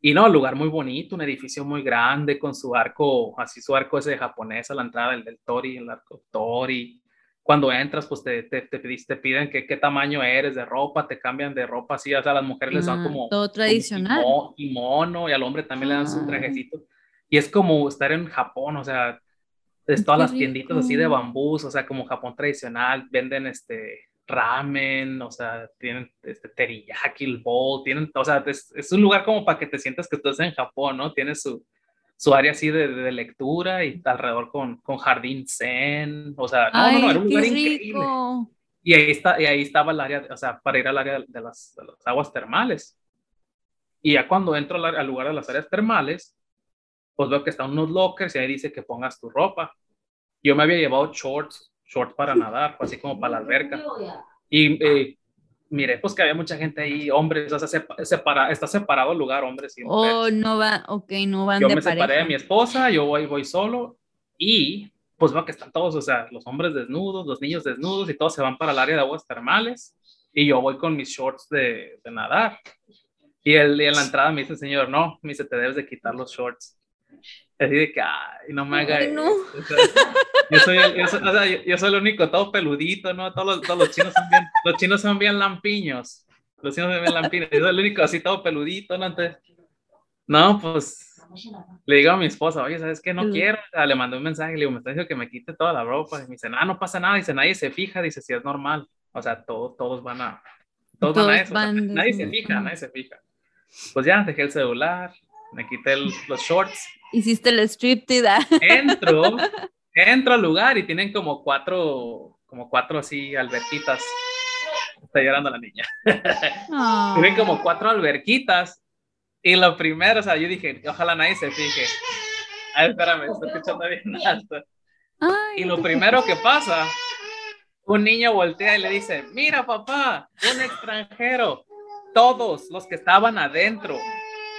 Y no, lugar muy bonito, un edificio muy grande con su arco, así su arco ese de japonés a la entrada, el del Tori, el arco Tori cuando entras, pues te, te, te, piden que, qué tamaño eres de ropa, te cambian de ropa así, o sea, las mujeres les dan ah, como... Todo tradicional. y mono, y al hombre también le dan su ah. trajecito. Y es como estar en Japón, o sea, es todas las tienditas así de bambús, o sea, como Japón tradicional, venden este ramen, o sea, tienen este teriyaki, el bowl, tienen, o sea, es, es un lugar como para que te sientas que estás en Japón, ¿no? Tiene su, su área así de, de, lectura y alrededor con, con jardín zen, o sea, no, no, no, era un lugar increíble. Y ahí, está, y ahí estaba el área, o sea, para ir al área de las, de las aguas termales. Y ya cuando entro al, al, lugar de las áreas termales, pues veo que están unos lockers y ahí dice que pongas tu ropa. Yo me había llevado shorts, shorts para nadar, así como para la alberca. Y eh, mire, pues que había mucha gente ahí, hombres, o sea, separa, está separado el lugar, hombres y mujeres. Oh, no va, ok, no van yo me separé de mi esposa, yo voy, voy solo y pues veo que están todos, o sea, los hombres desnudos, los niños desnudos y todos se van para el área de aguas termales y yo voy con mis shorts de, de nadar. Y, el, y en la entrada me dice el señor, no, me dice, te debes de quitar los shorts. Así de que, ay, no me haga no. Yo, soy el, yo, soy, o sea, yo, soy el único todo peludito, ¿no? Todos los, todos los chinos son bien, los chinos son bien lampiños. Los chinos son bien lampiños. Yo soy el único así todo peludito, ¿no? Entonces, no, pues le digo a mi esposa, oye, ¿sabes qué? No quiero. O sea, le mandé un mensaje, le digo, me está diciendo que me quite toda la ropa. Y me dice, no, no pasa nada. Dice, nadie se fija. Dice, si es normal. O sea, todos, todos van a, todos, todos van a eso. Van nadie se fija, nadie se fija. Pues ya, dejé el celular, me quité los shorts. Hiciste el striptease. Entro, entro al lugar y tienen como cuatro, como cuatro así alberquitas. Está llorando la niña. Tienen como cuatro alberquitas. Y lo primero, o sea, yo dije, ojalá nadie se fije. Ay, espérame, estoy escuchando bien alto. y lo primero que pasa, un niño voltea y le dice, mira papá, un extranjero. todos los que estaban adentro,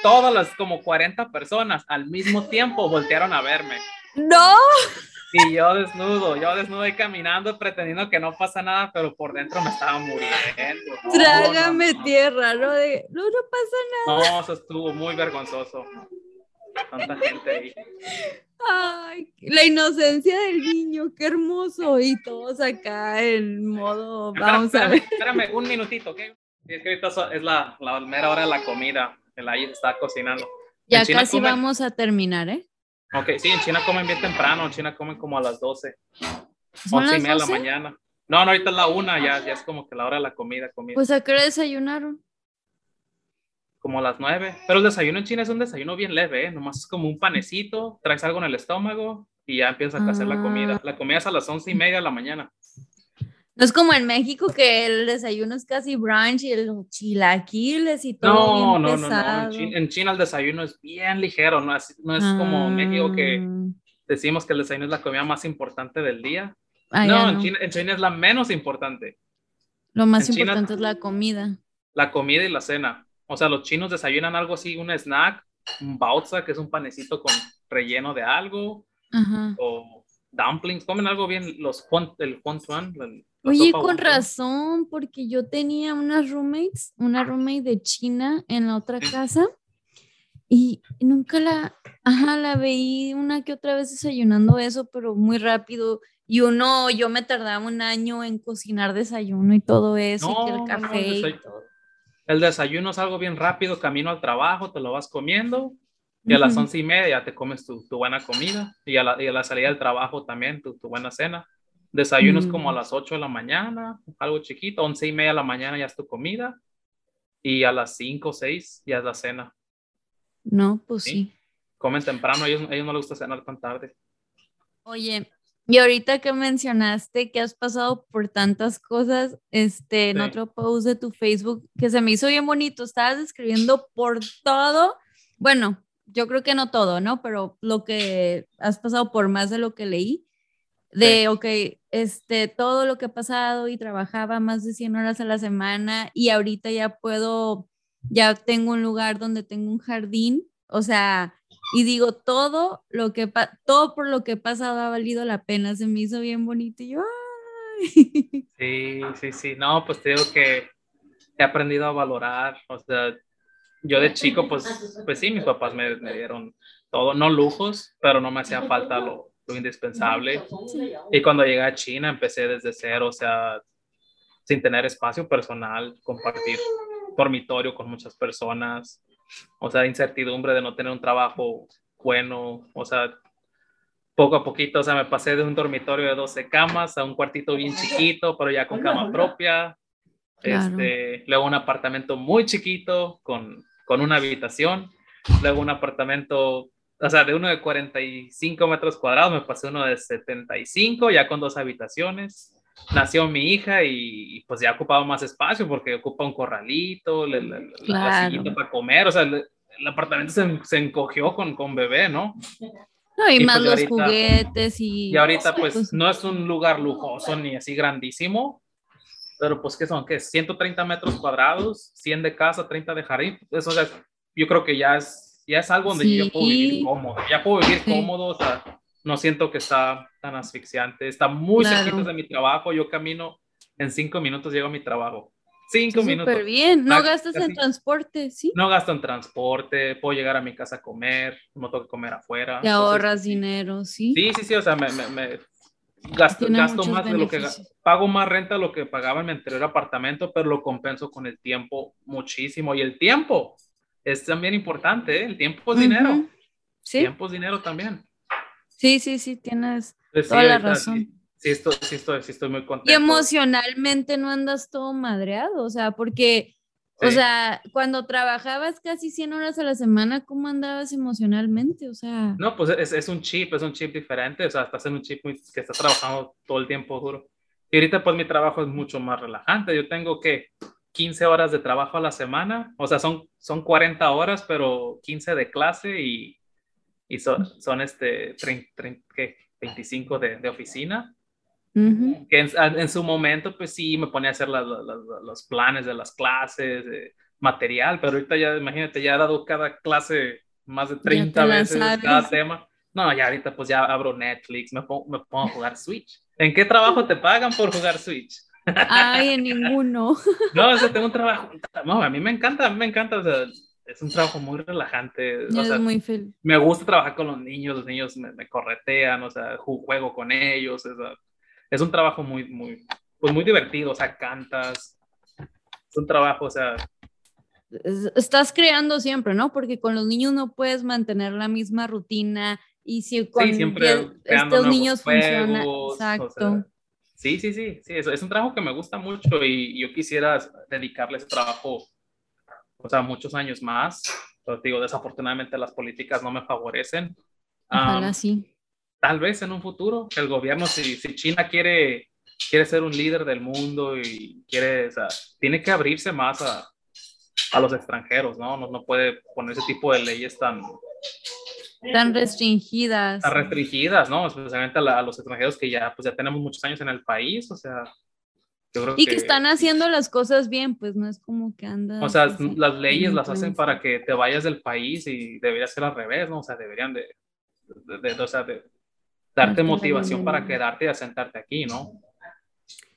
todas las como 40 personas al mismo tiempo voltearon a verme. No. Y yo desnudo, yo desnudo y caminando, pretendiendo que no pasa nada, pero por dentro me estaba muriendo. Trágame tierra, ¿no? De, no, no pasa nada. No, eso estuvo muy vergonzoso. Tanta gente ahí. Ay, la inocencia del niño, qué hermoso. Y todos acá en modo, vamos a ver. Espérame, un minutito, ¿ok? Es que ahorita es la, la mera hora de la comida. El ahí está cocinando. Ya casi vamos a terminar, ¿eh? Ok, sí, en China comen bien temprano, en China comen como a las 12. 11 y media de la mañana. No, no, ahorita es la una, ya, ya es como que la hora de la comida, comida. Pues a qué desayunaron? Como a las 9. Pero el desayuno en China es un desayuno bien leve, ¿eh? Nomás es como un panecito, traes algo en el estómago y ya empiezas a hacer la comida. Ah. La comida es a las 11 y media de la mañana. No es como en México que el desayuno es casi brunch y los chilaquiles y todo. No, bien no, pesado. no, no. En China, el desayuno es bien ligero, no es, no es como en México que ah. decimos que el desayuno es la comida más importante del día. Ah, no, En, China, en, China, es la menos importante. Lo más importante es la comida. La comida y la cena. O sea, los chinos desayunan algo así, un snack, un baozi, que es un panecito con relleno de algo, Ajá. o dumplings, comen algo bien, los el tuan, Oye, con razón, porque yo tenía unas roommates, una roommate de China en la otra casa y nunca la, ajá, la veí una que otra vez desayunando eso, pero muy rápido. Y uno, yo me tardaba un año en cocinar desayuno y todo eso, y el café. el, el desayuno es algo bien rápido, camino al trabajo, te lo vas comiendo y a las once y media te comes tu, tu buena comida y a, la, y a, la, salida del trabajo también tu, tu buena cena. Desayunos como a mm. las 8 de la mañana, algo chiquito, 11 y media de la mañana ya es tu comida y a las 5 o 6 ya es la cena. No, pues sí. Comen temprano, a ellos, no les gusta cenar tan tarde. Oye, y ahorita que mencionaste que has pasado por tantas cosas, este, en otro post de tu Facebook, que se me hizo bien bonito, estabas describiendo por todo, bueno, yo creo que no todo, ¿no? Pero lo que has pasado por más de lo que leí de, ok, este, todo lo que ha pasado y trabajaba más de 100 horas a la semana y ahorita ya puedo, ya tengo un lugar donde tengo un jardín, o sea, y digo, todo lo que, todo por lo que he pasado ha valido la pena, se me hizo bien bonito y yo, ¡ay! Sí, sí, sí, no, pues te digo que he aprendido a valorar, o sea, yo de chico, pues, pues sí, mis papás me, me dieron todo, no lujos, pero no me hacía falta lo, lo indispensable. Y cuando llegué a China empecé desde cero, o sea, sin tener espacio personal, compartir dormitorio con muchas personas, o sea, incertidumbre de no tener un trabajo bueno, o sea, poco a poquito, o sea, me pasé de un dormitorio de 12 camas a un cuartito bien chiquito, pero ya con cama propia, este, luego un apartamento muy chiquito con, con una habitación, luego un apartamento o sea, de uno de 45 metros cuadrados me pasé uno de 75, ya con dos habitaciones. Nació mi hija y pues ya ocupaba más espacio porque ocupa un corralito, la, para comer, o sea, el, apartamento se, se, encogió con, con bebé, ¿no? No, y, más pues, los juguetes y... Y ahorita pues, pues, no es un lugar lujoso ni así grandísimo, pero pues que son, que 130 metros cuadrados, 100 de casa, 30 de jardín, eso ya, yo creo que ya es ya es algo donde yo puedo vivir cómodo, ya puedo vivir cómodo, o sea, no siento que está tan asfixiante, está muy cerquita de mi trabajo, yo camino en cinco minutos, llego a mi trabajo. Cinco minutos. Súper bien, no gastas en transporte, ¿sí? No gasto en transporte, puedo llegar a mi casa a comer, no tengo que comer afuera. Te ahorras dinero, ¿sí? Sí, sí, sí, o sea, me, me, gasto, gasto más de lo que pago más renta de lo que pagaba en mi anterior apartamento, pero lo compenso con el tiempo muchísimo. Y el tiempo, es también importante, ¿eh? el tiempo es dinero. Sí. Tiempo es dinero también. Sí, sí, sí, tienes pues toda la razón. Sí, estoy, sí, estoy, sí, estoy muy contento. Y emocionalmente no andas todo madreado, o sea, porque, o sea, cuando trabajabas casi 100 horas a la semana, ¿cómo andabas emocionalmente? O sea. No, pues es, es un chip, es un chip diferente, o sea, estás en un chip que estás trabajando todo el tiempo duro. Y ahorita pues mi trabajo es mucho más relajante. Yo tengo que 15 horas de trabajo a la semana, o sea, son, son 40 horas, pero 15 de clase y, y son, son este, 25 de, de oficina. Que en, en, su momento, pues sí, me ponía a hacer los planes de las clases, material, pero ahorita ya, imagínate, ya he dado cada clase más de 30 veces cada tema. No, ya ahorita pues ya abro Netflix, me pongo, me pongo a jugar Switch. ¿En qué trabajo te pagan por jugar Switch? Ay, en ninguno. No, o sea, tengo un trabajo. No, a mí me encanta, a mí me encanta. O sea, es un trabajo muy relajante. O sea, muy feliz. Me gusta trabajar con los niños, los niños me, corretean, o sea, juego con ellos. O sea, es un trabajo muy, muy, pues muy divertido, o sea, cantas. Es un trabajo, o sea, estás creando siempre, ¿no? Porque con los niños no puedes mantener la misma rutina y si con sí, siempre estos niños funcionan, exacto. Sí, sí, sí, sí, es, es un trabajo que me gusta mucho y yo quisiera dedicarle ese trabajo, o sea, muchos años más. Pero digo, desafortunadamente las políticas no me favorecen. Ojalá sí. Tal vez en un futuro, el gobierno, si, si China quiere, quiere ser un líder del mundo y quiere, o sea, tiene que abrirse más a, a los extranjeros, ¿no? ¿no? No puede poner ese tipo de leyes tan... Tan restringidas. Tan restringidas, ¿no? Especialmente a, los extranjeros que ya, pues ya tenemos muchos años en el país, o sea... Yo creo y que, están haciendo las cosas bien, pues no es como que andan... O sea, las leyes las hacen para que te vayas del país y debería ser al revés, ¿no? O sea, deberían de, de, o sea, de darte motivación para quedarte y asentarte aquí, ¿no?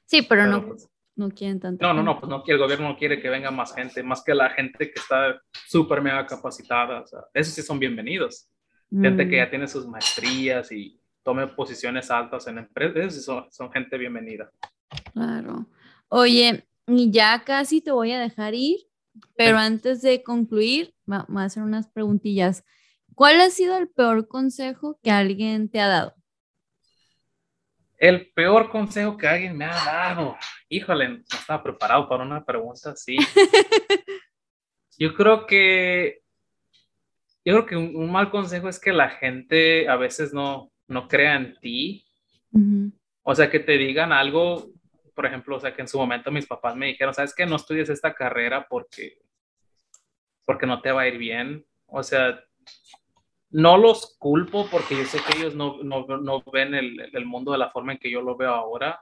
Sí, pero, no, pues, no quieren tanto. No, no, no, pues no, el gobierno no quiere que venga más gente, más que la gente que está súper mega capacitada. O sea, esos sí son bienvenidos. Gente que mm. ya tiene sus maestrías y tome posiciones altas en empresas, esos son, gente bienvenida. Claro. Oye, y ya casi te voy a dejar ir, pero antes de concluir, vamos a hacer unas preguntillas. ¿Cuál ha sido el peor consejo que alguien te ha dado? El peor consejo que alguien me ha dado. Híjole, no estaba preparado para una pregunta así. Yo creo que yo creo que un, mal consejo es que la gente a veces no, no crea en ti. O sea, que te digan algo, por ejemplo, o sea, que en su momento mis papás me dijeron, ¿sabes qué? No estudies esta carrera porque, porque no te va a ir bien. O sea, no los culpo porque yo sé que ellos no, no, no ven el, el, mundo de la forma en que yo lo veo ahora,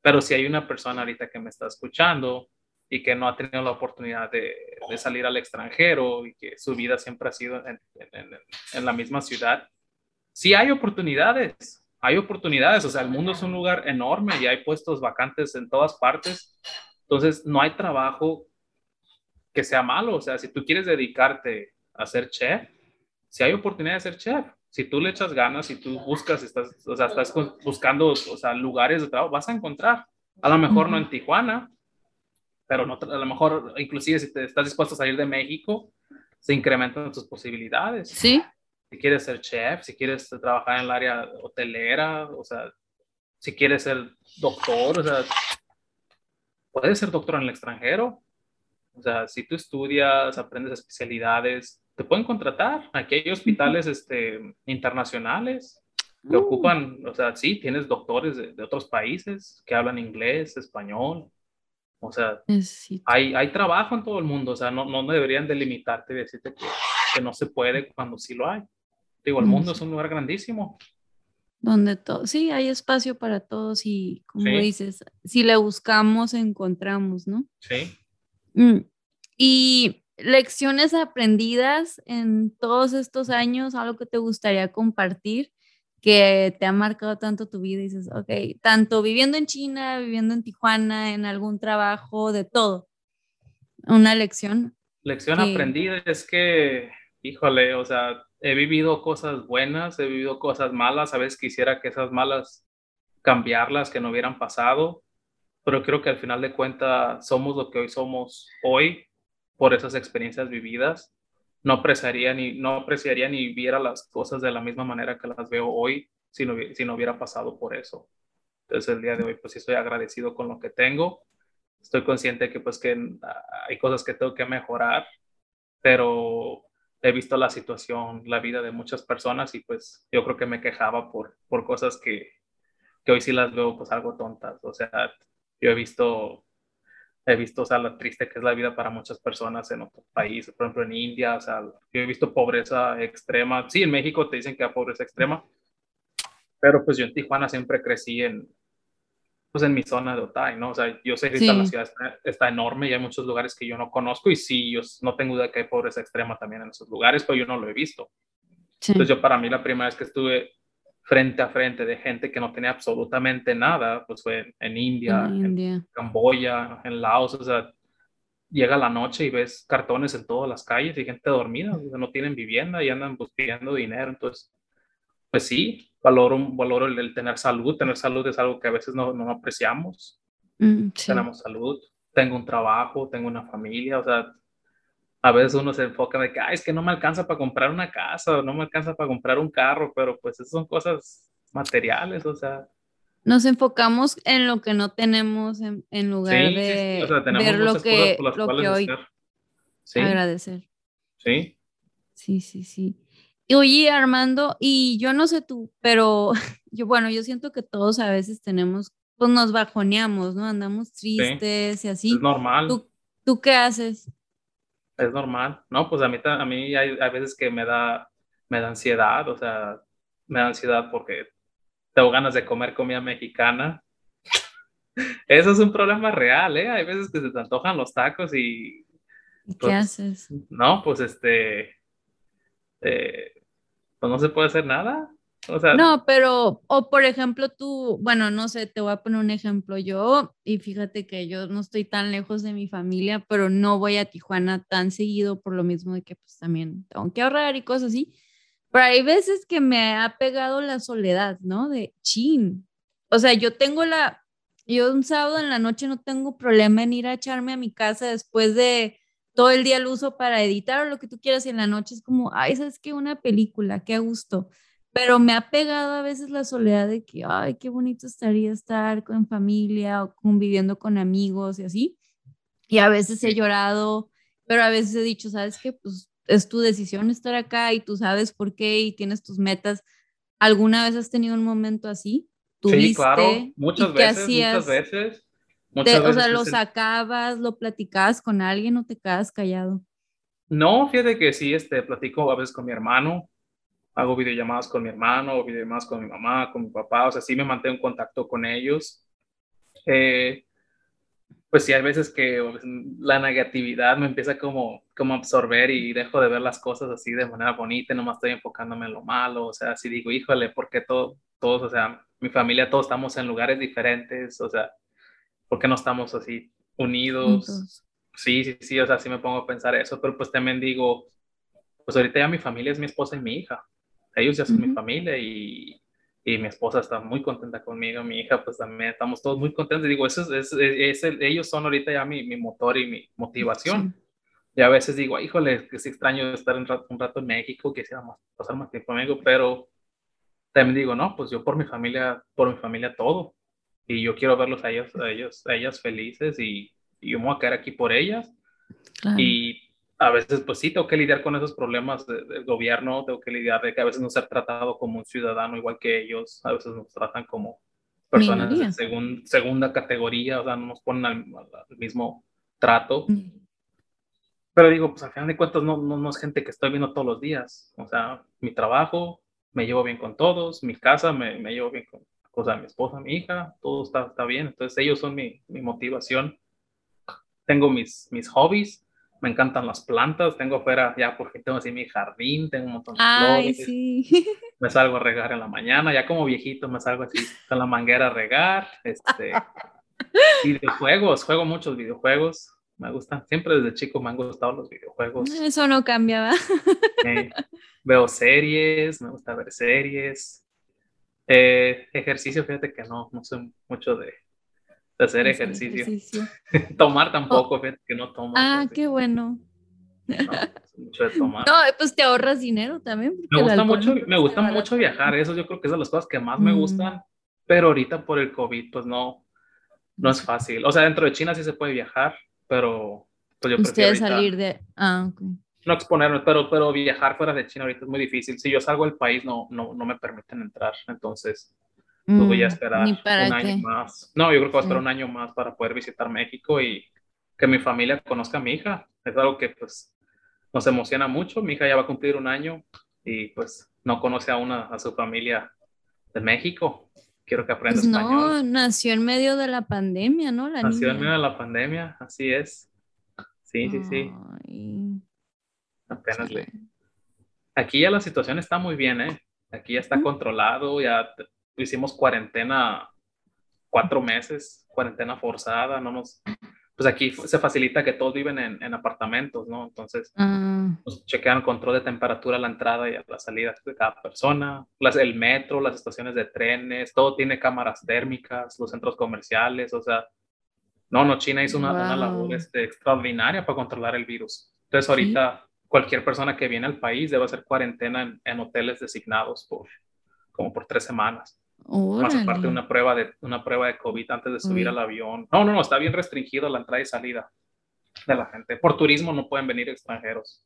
pero si hay una persona ahorita que me está escuchando y que no ha tenido la oportunidad de, de salir al extranjero y que su vida siempre ha sido en, en, en, la misma ciudad, sí hay oportunidades, hay oportunidades, o sea, el mundo es un lugar enorme y hay puestos vacantes en todas partes, entonces no hay trabajo que sea malo, o sea, si tú quieres dedicarte a ser chef, si hay oportunidad de ser chef, si tú le echas ganas, si tú buscas, estás, o sea, estás buscando, o sea, lugares de trabajo, vas a encontrar. A lo mejor no en Tijuana, pero no, a lo mejor, inclusive si te estás dispuesto a salir de México, se incrementan tus posibilidades. Sí. Si quieres ser chef, si quieres trabajar en el área hotelera, o sea, si quieres ser doctor, o sea, puedes ser doctor en el extranjero. O sea, si tú estudias, aprendes especialidades, te pueden contratar. Aquí hay hospitales este, internacionales que mm. ocupan, o sea, sí, tienes doctores de, otros países que hablan inglés, español. O sea, hay, hay trabajo en todo el mundo. O sea, no, no deberían delimitarte y decirte que, que no se puede cuando sí lo hay. Digo, el mundo es un lugar grandísimo. Donde todo, sí, hay espacio para todos y como dices, si le buscamos, encontramos, ¿no? Sí. Mm, y lecciones aprendidas en todos estos años, algo que te gustaría compartir que te ha marcado tanto tu vida y dices, ok, tanto viviendo en China, viviendo en Tijuana, en algún trabajo, de todo. Una lección. Lección aprendida es que, híjole, o sea, he vivido cosas buenas, he vivido cosas malas, a veces quisiera que esas malas cambiarlas, que no hubieran pasado, pero creo que al final de cuentas somos lo que hoy somos hoy por esas experiencias vividas. No apreciaría ni, no apreciaría ni viera las cosas de la misma manera que las veo hoy si no, si no hubiera pasado por eso. Entonces el día de hoy pues sí estoy agradecido con lo que tengo. Estoy consciente que pues que hay cosas que tengo que mejorar, pero he visto la situación, la vida de muchas personas y pues yo creo que me quejaba por, por cosas que, que hoy sí las veo pues algo tontas. O sea, yo he visto he visto, o sea, lo triste que es la vida para muchas personas en otros países, por ejemplo en India, o sea, yo he visto pobreza extrema. Sí, en México te dicen que hay pobreza extrema, pero pues yo en Tijuana siempre crecí en, pues en mi zona de Otay, ¿no? O sea, yo sé que la ciudad está, enorme y hay muchos lugares que yo no conozco y sí, yo no tengo duda que hay pobreza extrema también en esos lugares, pero yo no lo he visto. Entonces yo para mí la primera vez que estuve frente a frente de gente que no tenía absolutamente nada, pues fue en India, en, Camboya, en Laos, o sea, llega la noche y ves cartones en todas las calles y gente dormida, no tienen vivienda y andan buscando dinero, entonces, pues sí, valoro, valoro el, tener salud, tener salud es algo que a veces no, no apreciamos, mm, tenemos salud, tengo un trabajo, tengo una familia, o sea, a veces uno se enfoca de que, es que no me alcanza para comprar una casa, o no me alcanza para comprar un carro, pero pues esas son cosas materiales, o sea. Nos enfocamos en lo que no tenemos en, lugar de ver lo que, lo que hoy agradecer. Sí. Sí, sí, sí. Y oye, Armando, y yo no sé tú, pero yo, bueno, yo siento que todos a veces tenemos, pues nos bajoneamos, ¿no? Andamos tristes y así. Es normal. ¿Tú, ¿Tú qué haces? Es normal, ¿no? Pues a mí, a mí hay, hay, veces que me da, me da ansiedad, o sea, me da ansiedad porque tengo ganas de comer comida mexicana. Eso es un problema real, ¿eh? Hay veces que se te antojan los tacos y... ¿Qué pues, haces? No, pues este... Eh, pues no se puede hacer nada no, pero, o por ejemplo, tú, bueno, no sé, te voy a poner un ejemplo yo, y fíjate que yo no estoy tan lejos de mi familia, pero no voy a Tijuana tan seguido por lo mismo de que pues también tengo que ahorrar y cosas así. Pero hay veces que me ha pegado la soledad, ¿no? De chin. O sea, yo tengo la, yo un sábado en la noche no tengo problema en ir a echarme a mi casa después de todo el día el uso para editar o lo que tú quieras y en la noche es como, ay, ¿sabes qué? Una película, qué gusto pero me ha pegado a veces la soledad de que, ay, qué bonito estaría estar con familia o conviviendo con amigos y así. Y a veces he llorado, pero a veces he dicho, ¿sabes qué? Pues es tu decisión estar acá y tú sabes por qué y tienes tus metas. ¿Alguna vez has tenido un momento así? Sí, claro, muchas veces, muchas veces. o sea, lo sacabas, lo platicabas con alguien o te quedas callado. No, fíjate que sí, este, platico a veces con mi hermano, hago videollamadas con mi hermano, o videollamadas con mi mamá, con mi papá, o sea, sí me mantengo en contacto con ellos. Eh, pues sí, hay veces que la negatividad me empieza como, como a absorber y dejo de ver las cosas así de manera bonita, nomás estoy enfocándome en lo malo, o sea, si digo, híjole, porque todo, todos, o sea, mi familia, todos estamos en lugares diferentes, o sea, ¿por qué no estamos así unidos? Sí, sí, sí, o sea, sí me pongo a pensar eso, pero pues también digo, pues ahorita ya mi familia es mi esposa y mi hija, ellos ya son mi familia y, y, mi esposa está muy contenta conmigo, mi hija pues también estamos todos muy contentos. Digo, eso es, es, ellos son ahorita ya mi, mi, motor y mi motivación. Y a veces digo, híjole, que es extraño estar un rato, un rato en México, quisiera pasar más tiempo conmigo, pero también digo, no, pues yo por mi familia, por mi familia todo. Y yo quiero verlos a ellos, a ellos, a ellas felices y, y yo me voy a quedar aquí por ellas. Y a veces pues sí tengo que lidiar con esos problemas del gobierno, tengo que lidiar de que a veces no ser tratado como un ciudadano igual que ellos, a veces nos tratan como personas de segunda categoría, o sea, no nos ponen al, mismo trato. Mm. Pero digo, pues al final de cuentas no, no, es gente que estoy viendo todos los días, o sea, mi trabajo, me llevo bien con todos, mi casa, me, me llevo bien con o sea, mi esposa, mi hija, todo está, está bien, entonces ellos son mi, mi motivación. Tengo mis, mis hobbies, me encantan las plantas, tengo afuera, ya porque tengo así mi jardín, tengo un montón de Ay, Sí. Me salgo a regar en la mañana, ya como viejito me salgo así con la manguera a regar. Este, videojuegos, juego muchos videojuegos, me gustan, siempre desde chico me han gustado los videojuegos. Eso no cambiaba. veo series, me gusta ver series. Eh, ejercicio, fíjate que no, no soy mucho de, de hacer ejercicio. tomar tampoco, oh. que no tomo. Ah, qué bueno. No, mucho de tomar. No, pues te ahorras dinero también. Me gusta mucho, me gusta mucho viajar, eso yo creo que es de las cosas que más me mm. gustan, pero ahorita por el COVID, pues no, no es fácil. O sea, dentro de China sí se puede viajar, pero pues yo prefiero salir de... Ah, ok. No exponerme, pero, pero viajar fuera de China ahorita es muy difícil. Si yo salgo del país, no, no, no me permiten entrar, entonces no voy a mm, esperar un año más. No, yo creo que voy a esperar un año más para poder visitar México y que mi familia conozca a mi hija. Es algo que pues nos emociona mucho. Mi hija ya va a cumplir un año y pues no conoce aún a, a su familia de México. quiero que aprenda Pues español. no, nació en medio de la pandemia, ¿no? La Nació en niña. medio de la pandemia, así es. Sí, sí, sí, Ay, apenas le... chale. Aquí ya la situación está muy bien, ¿eh? Aquí ya está controlado, ya hicimos cuarentena cuatro meses, cuarentena forzada, no nos... Pues aquí se facilita que todos viven en, en apartamentos, ¿no? Entonces, Ah, nos chequean control de temperatura a la entrada y a la salida de cada persona, las, el metro, las estaciones de trenes, todo tiene cámaras térmicas, los centros comerciales, o sea, no, no, China hizo una, una Wow. labor este, extraordinaria para controlar el virus. Entonces ahorita cualquier persona que viene al país debe hacer cuarentena en, en hoteles designados por como por tres semanas. Más aparte órale. una prueba de una prueba de COVID antes de subir Uy. al avión. No, no, no, está bien restringido la entrada y salida de la gente. Por turismo no pueden venir extranjeros,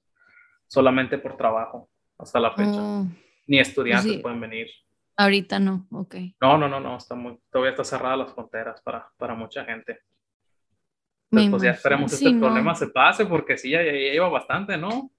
solamente por trabajo hasta la fecha. Oh, Ni estudiantes sí. pueden venir. ahorita no, ok. No, no, no, no, está muy, todavía está cerradas las fronteras para, para mucha gente. Entonces, pues ya esperemos Sí, este no. problema se pase, porque sí, ya, ya lleva bastante, ¿no?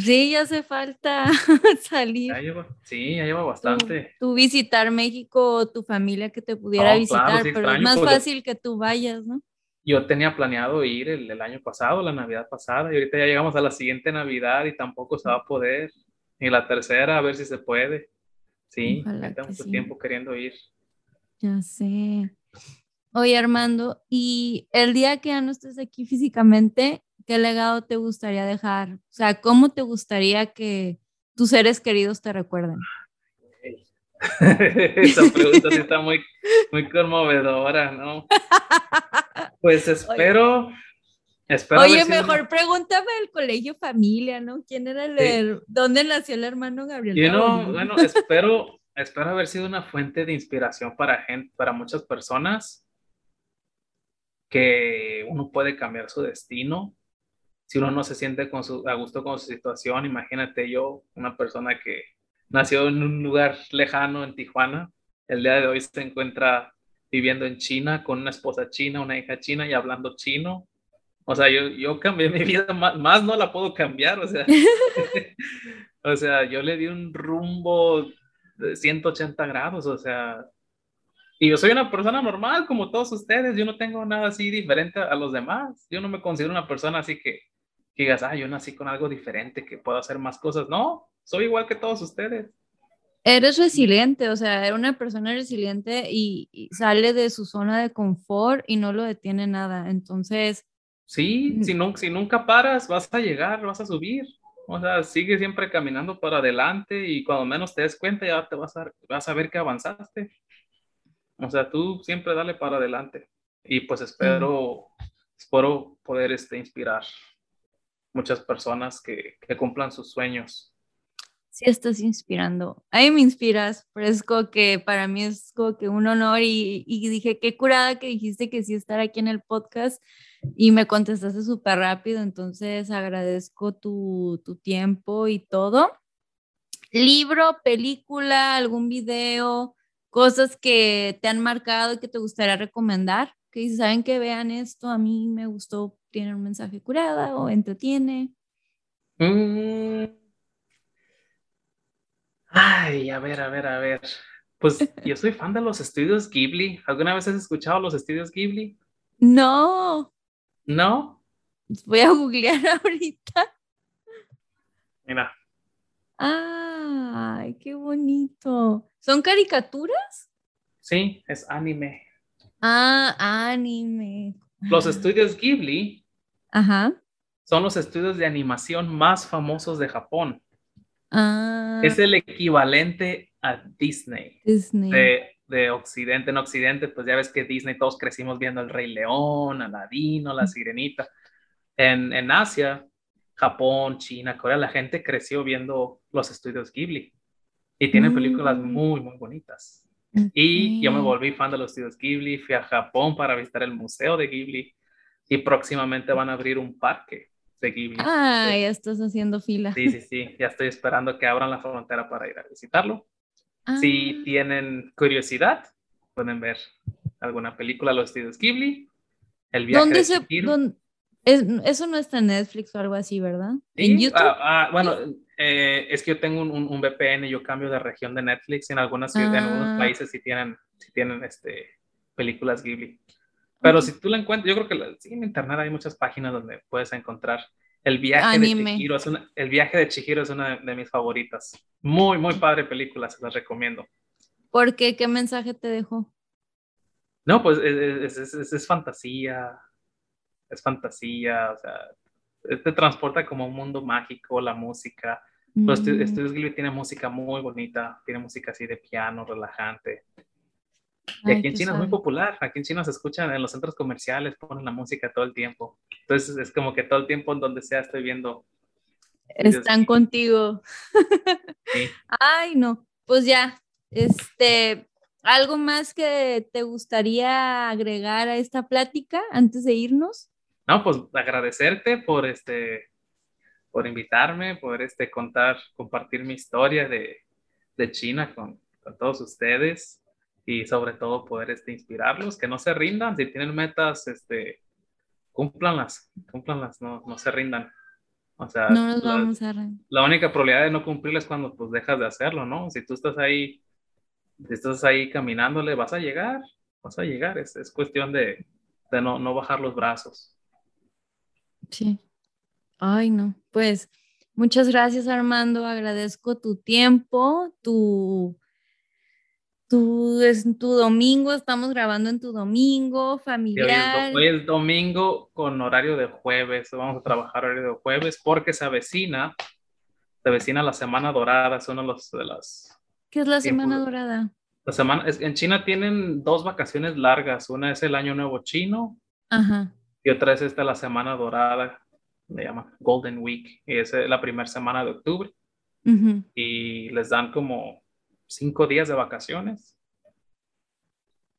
Sí, ya hace falta salir. Ya lleva, sí, ya lleva Tú, bastante. tú visitar México o tu familia que te pudiera No, visitar, claro, sí pero es extraño, más porque- fácil que tú vayas, ¿no? Yo tenía planeado ir el, el año pasado, la Navidad pasada, y ahorita ya llegamos a la siguiente Navidad y tampoco se va a poder. Y la tercera, a ver si se puede. Sí, tengo mucho sí. tiempo queriendo ir. Ya sé. Oye, Armando, y el día que ya no estés aquí físicamente, ¿qué legado te gustaría dejar? O sea, ¿cómo te gustaría que tus seres queridos te recuerden? Esa pregunta sí está muy, muy conmovedora, ¿no? Pues espero, espero Oye, haber sido mejor una- pregúntame del colegio familia, ¿no? ¿Quién era el, Sí. dónde nació el hermano Gabriel? Know, Gabriel? bueno, espero, espero haber sido una fuente de inspiración para gente, para muchas personas, que uno puede cambiar su destino. Si uno no se siente con su, a gusto con su situación, imagínate yo, una persona que nació en un lugar lejano en Tijuana, el día de hoy se encuentra viviendo en China con una esposa china, una hija china y hablando chino. O sea, yo, yo cambié mi vida, más, más no la puedo cambiar, o sea. O sea, yo le di un rumbo de 180 grados, o sea, y yo soy una persona normal como todos ustedes, yo no tengo nada así diferente a los demás, yo no me considero una persona así que, que digas, ah, yo nací con algo diferente, que puedo hacer más cosas, no, soy igual que todos ustedes. Eres resiliente, o sea, era una persona resiliente y, y sale de su zona de confort y no lo detiene nada. Entonces, Sí, Mm. si, nu- si nunca paras, vas a llegar, vas a subir. O sea, sigue siempre caminando para adelante y cuando menos te des cuenta ya te vas a, vas a ver que avanzaste. O sea, tú siempre dale para adelante. Y pues espero, espero poder este, inspirar muchas personas que, que cumplan sus sueños. sí estás inspirando. A me inspiras, pero es como que para mí es como que un honor y, y dije, qué curada que dijiste que sí estar aquí en el podcast y me contestaste súper rápido, entonces agradezco tu, tu tiempo y todo. Libro, película, algún video, cosas que te han marcado y que te gustaría recomendar, que si saben que vean esto, a mí me gustó, tiene un mensaje curada o entretiene. Mm. Ay, a ver, a ver, a ver. Pues yo soy fan de los estudios Ghibli. ¿Alguna vez has escuchado los estudios Ghibli? No, ¿No? voy a googlear ahorita. Mira, Ay, qué bonito. ¿Son caricaturas? sí, es anime. Ah, anime. Los estudios Ghibli Ajá. son los estudios de animación más famosos de Japón. Ah, Es el equivalente a Disney Disney. de, de Occidente. En Occidente, pues ya ves que Disney todos crecimos viendo El Rey León, Aladino, La Sirenita. En, en Asia, Japón, China, Corea, la gente creció viendo los estudios Ghibli. Y tienen películas Mm. muy, muy bonitas. Y yo me volví fan de los estudios Ghibli, fui a Japón para visitar el museo de Ghibli y próximamente van a abrir un parque de Ghibli. Ah, ya estás haciendo fila. Sí, sí, sí, ya estoy esperando que abran la frontera para ir a visitarlo. Si Ah, tienen curiosidad, pueden ver alguna película de los estudios Ghibli, El viaje ¿Dónde de se, dónde- es- eso no está en Netflix o algo así, ¿verdad? Sí, En YouTube. ah, ah, bueno, Eh, es que yo tengo un, un, VPN, yo cambio de región de Netflix. En algunas en algunos ah. países sí tienen, sí tienen este, películas Ghibli. Pero si tú la encuentras, yo creo que sí, en internet hay muchas páginas donde puedes encontrar el viaje de Chihiro. Es una, el viaje de Chihiro es una de, mis favoritas. Muy, muy padre película, se las recomiendo. ¿Por qué? ¿Qué mensaje te dejó? No, pues es, es, es fantasía, es fantasía, o sea, te transporta como un mundo mágico, la música. Pero este, este tiene música muy bonita, tiene música así de piano, relajante. Y aquí en China es muy popular, aquí en China se escuchan en los centros comerciales, ponen la música todo el tiempo. Entonces es como que todo el tiempo en donde sea estoy viendo. Están contigo. Ay, no, pues ya, este, ¿algo más que te gustaría agregar a esta plática antes de irnos? No, pues agradecerte por este, por invitarme, por este contar, compartir mi historia de, de China con, con todos ustedes y sobre todo poder este, inspirarlos, que no se rindan, si tienen metas, este, cúmplanlas, cúmplanlas, no, no se rindan. O sea, no nos vamos a la única probabilidad de no cumplirlas es cuando pues dejas de hacerlo, ¿no? Si tú estás ahí, si estás ahí caminándole, vas a llegar, vas a llegar, es, es cuestión de, de no, no bajar los brazos. Sí. Ay, no, pues muchas gracias Armando, agradezco tu tiempo, tu tu, es tu domingo, estamos grabando en tu domingo, familiar. Hoy es, domingo con horario de jueves, vamos a trabajar horario de jueves porque se avecina, se avecina la Semana Dorada, es uno de, los, de las... ¿Qué es la Semana Dorada? La semana, en China tienen dos vacaciones largas, una es el Año Nuevo Chino Ajá. y otra es esta la Semana Dorada, se llama Golden Week, y es la primera semana de octubre. Y les dan como cinco días de vacaciones.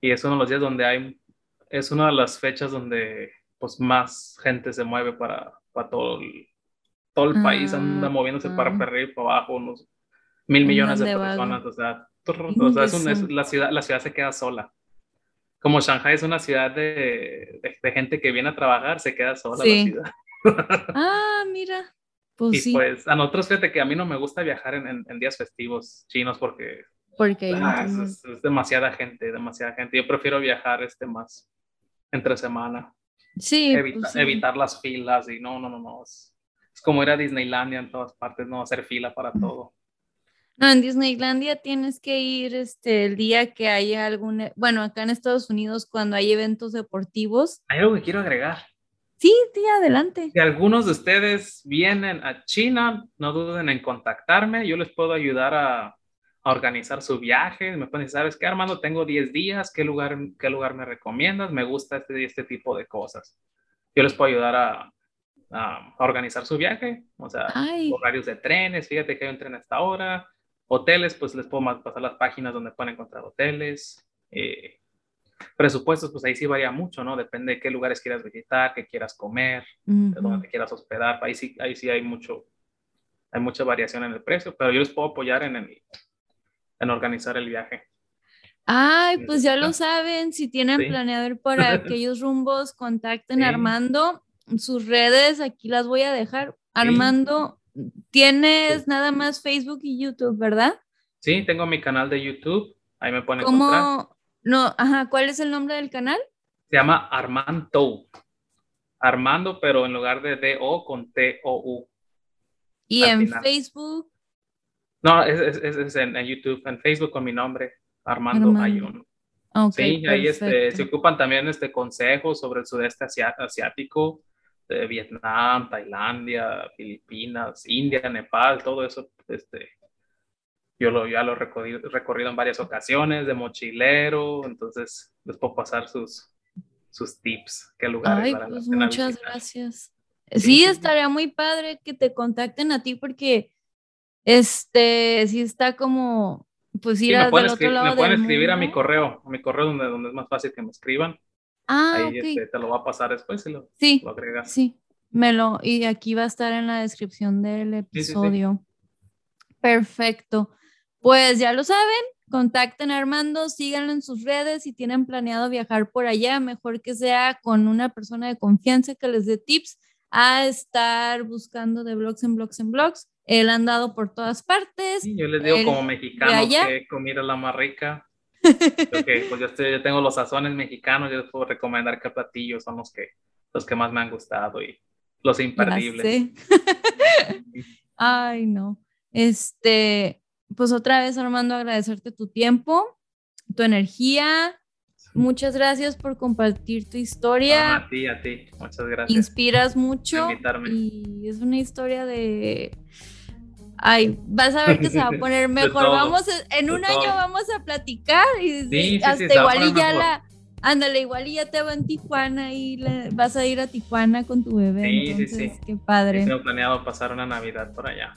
Y es uno de los días donde hay, es una de las fechas donde pues más gente se mueve para, para todo el, todo el país, anda ah, moviéndose para ah. arriba y para abajo, unos mil millones de personas, o sea, la, ciudad, la ciudad se queda sola. Como Shanghai es una ciudad de, de, gente que viene a trabajar, se queda sola la ciudad. Ah, mira. Pues y pues a nosotros, fíjate que a mí no me gusta viajar en, en, días festivos chinos porque, porque ah, es, demasiada gente, demasiada gente. Yo prefiero viajar este más entre semana. Sí, pues Evitar las filas y no, no, no, no. Es, como ir a Disneylandia en todas partes, no hacer fila para todo. No, en Disneylandia tienes que ir este, el día que haya algún, bueno, acá en Estados Unidos cuando hay eventos deportivos. Hay algo que quiero agregar. Sí, sí, adelante. Si algunos de ustedes vienen a China, no duden en contactarme. Yo les puedo ayudar a, organizar su viaje. Me pueden decir, ¿sabes qué, Armando? Tengo 10 días. ¿Qué lugar, qué lugar me recomiendas? Me gusta este, este tipo de cosas. Yo les puedo ayudar a, a organizar su viaje. O sea, horarios de trenes. Fíjate que hay un tren a esta hora. Hoteles, pues les puedo pasar las páginas donde pueden encontrar hoteles. Eh, Presupuestos, pues ahí sí varía mucho, ¿no? Depende de qué lugares quieras visitar, qué quieras comer, de dónde te quieras hospedar. Ahí sí, ahí sí hay mucho, hay mucha variación en el precio, pero yo les puedo apoyar en, en organizar el viaje. Ay, pues ya lo saben, si tienen planeado ir por aquellos rumbos, contacten a Armando. Sus redes aquí las voy a dejar. Armando, tienes nada más Facebook y YouTube, ¿verdad? Sí, tengo mi canal de YouTube. Ahí me pueden encontrar. No, ajá, ¿cuál es el nombre del canal? Se llama Armando. Armando, pero en lugar de D-O con T-O-U. ¿Y en Facebook? No, es, en, YouTube, en Facebook con mi nombre, Armando, Ayun. sí, ahí este, se ocupan también este consejos sobre el sudeste asiático, de Vietnam, Tailandia, Filipinas, India, Nepal, todo eso, este, yo lo, ya lo he recorrido, en varias ocasiones de mochilero, entonces les puedo pasar sus, sus tips, qué lugares. Ay, pues muchas gracias. Sí, estaría muy padre que te contacten a ti porque este sí está como pues ir al otro lado me pueden escribir a mi correo, a mi correo donde, donde es más fácil que me escriban. Ah, Ahí este, te lo va a pasar después si lo, sí, lo agregas. Sí, me lo, y aquí va a estar en la descripción del episodio. Perfecto. Pues ya lo saben, contacten a Armando, síganlo en sus redes si tienen planeado viajar por allá, mejor que sea con una persona de confianza que les dé tips a estar buscando de blogs en blogs en blogs. Él ha andado por todas partes. Sí, yo les digo Él- como mexicanos allá. que comida la más rica. Pues yo, estoy- yo tengo los sazones mexicanos, yo les puedo recomendar qué platillos son los que, los que más me han gustado y los imperdibles. Ay, no. Este, pues otra vez, Armando, agradecerte tu tiempo, tu energía. Muchas gracias por compartir tu historia. a ti, a ti. Muchas gracias. Inspiras mucho y es una historia de... Ay, vas a ver que se va a poner mejor. todo, Vamos, a- en un todo. año vamos a platicar y Sí, sí, sí, hasta va a igual y ya mejor. la... Ándale, igual y ya te va en Tijuana y le- vas a ir a Tijuana con tu bebé. Sí, sí, sí. qué padre. Tengo planeado pasar una Navidad por allá.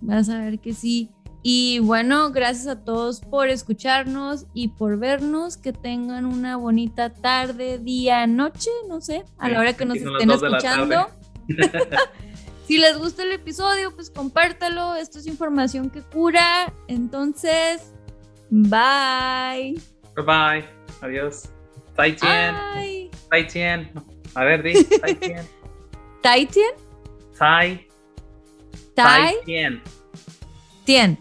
Vas a ver que sí. Y bueno, gracias a todos por escucharnos y por vernos. Que tengan una bonita tarde, día, noche, no sé, a la hora que nos estén escuchando. si les gusta el episodio, pues compártalo. Esto es información que cura. Entonces, bye. Bye bye. Adiós. Tai Tien. Tai Tien. A ver, di. Tai Tien. Tai Tien. Tai. Tai Tien. Tien.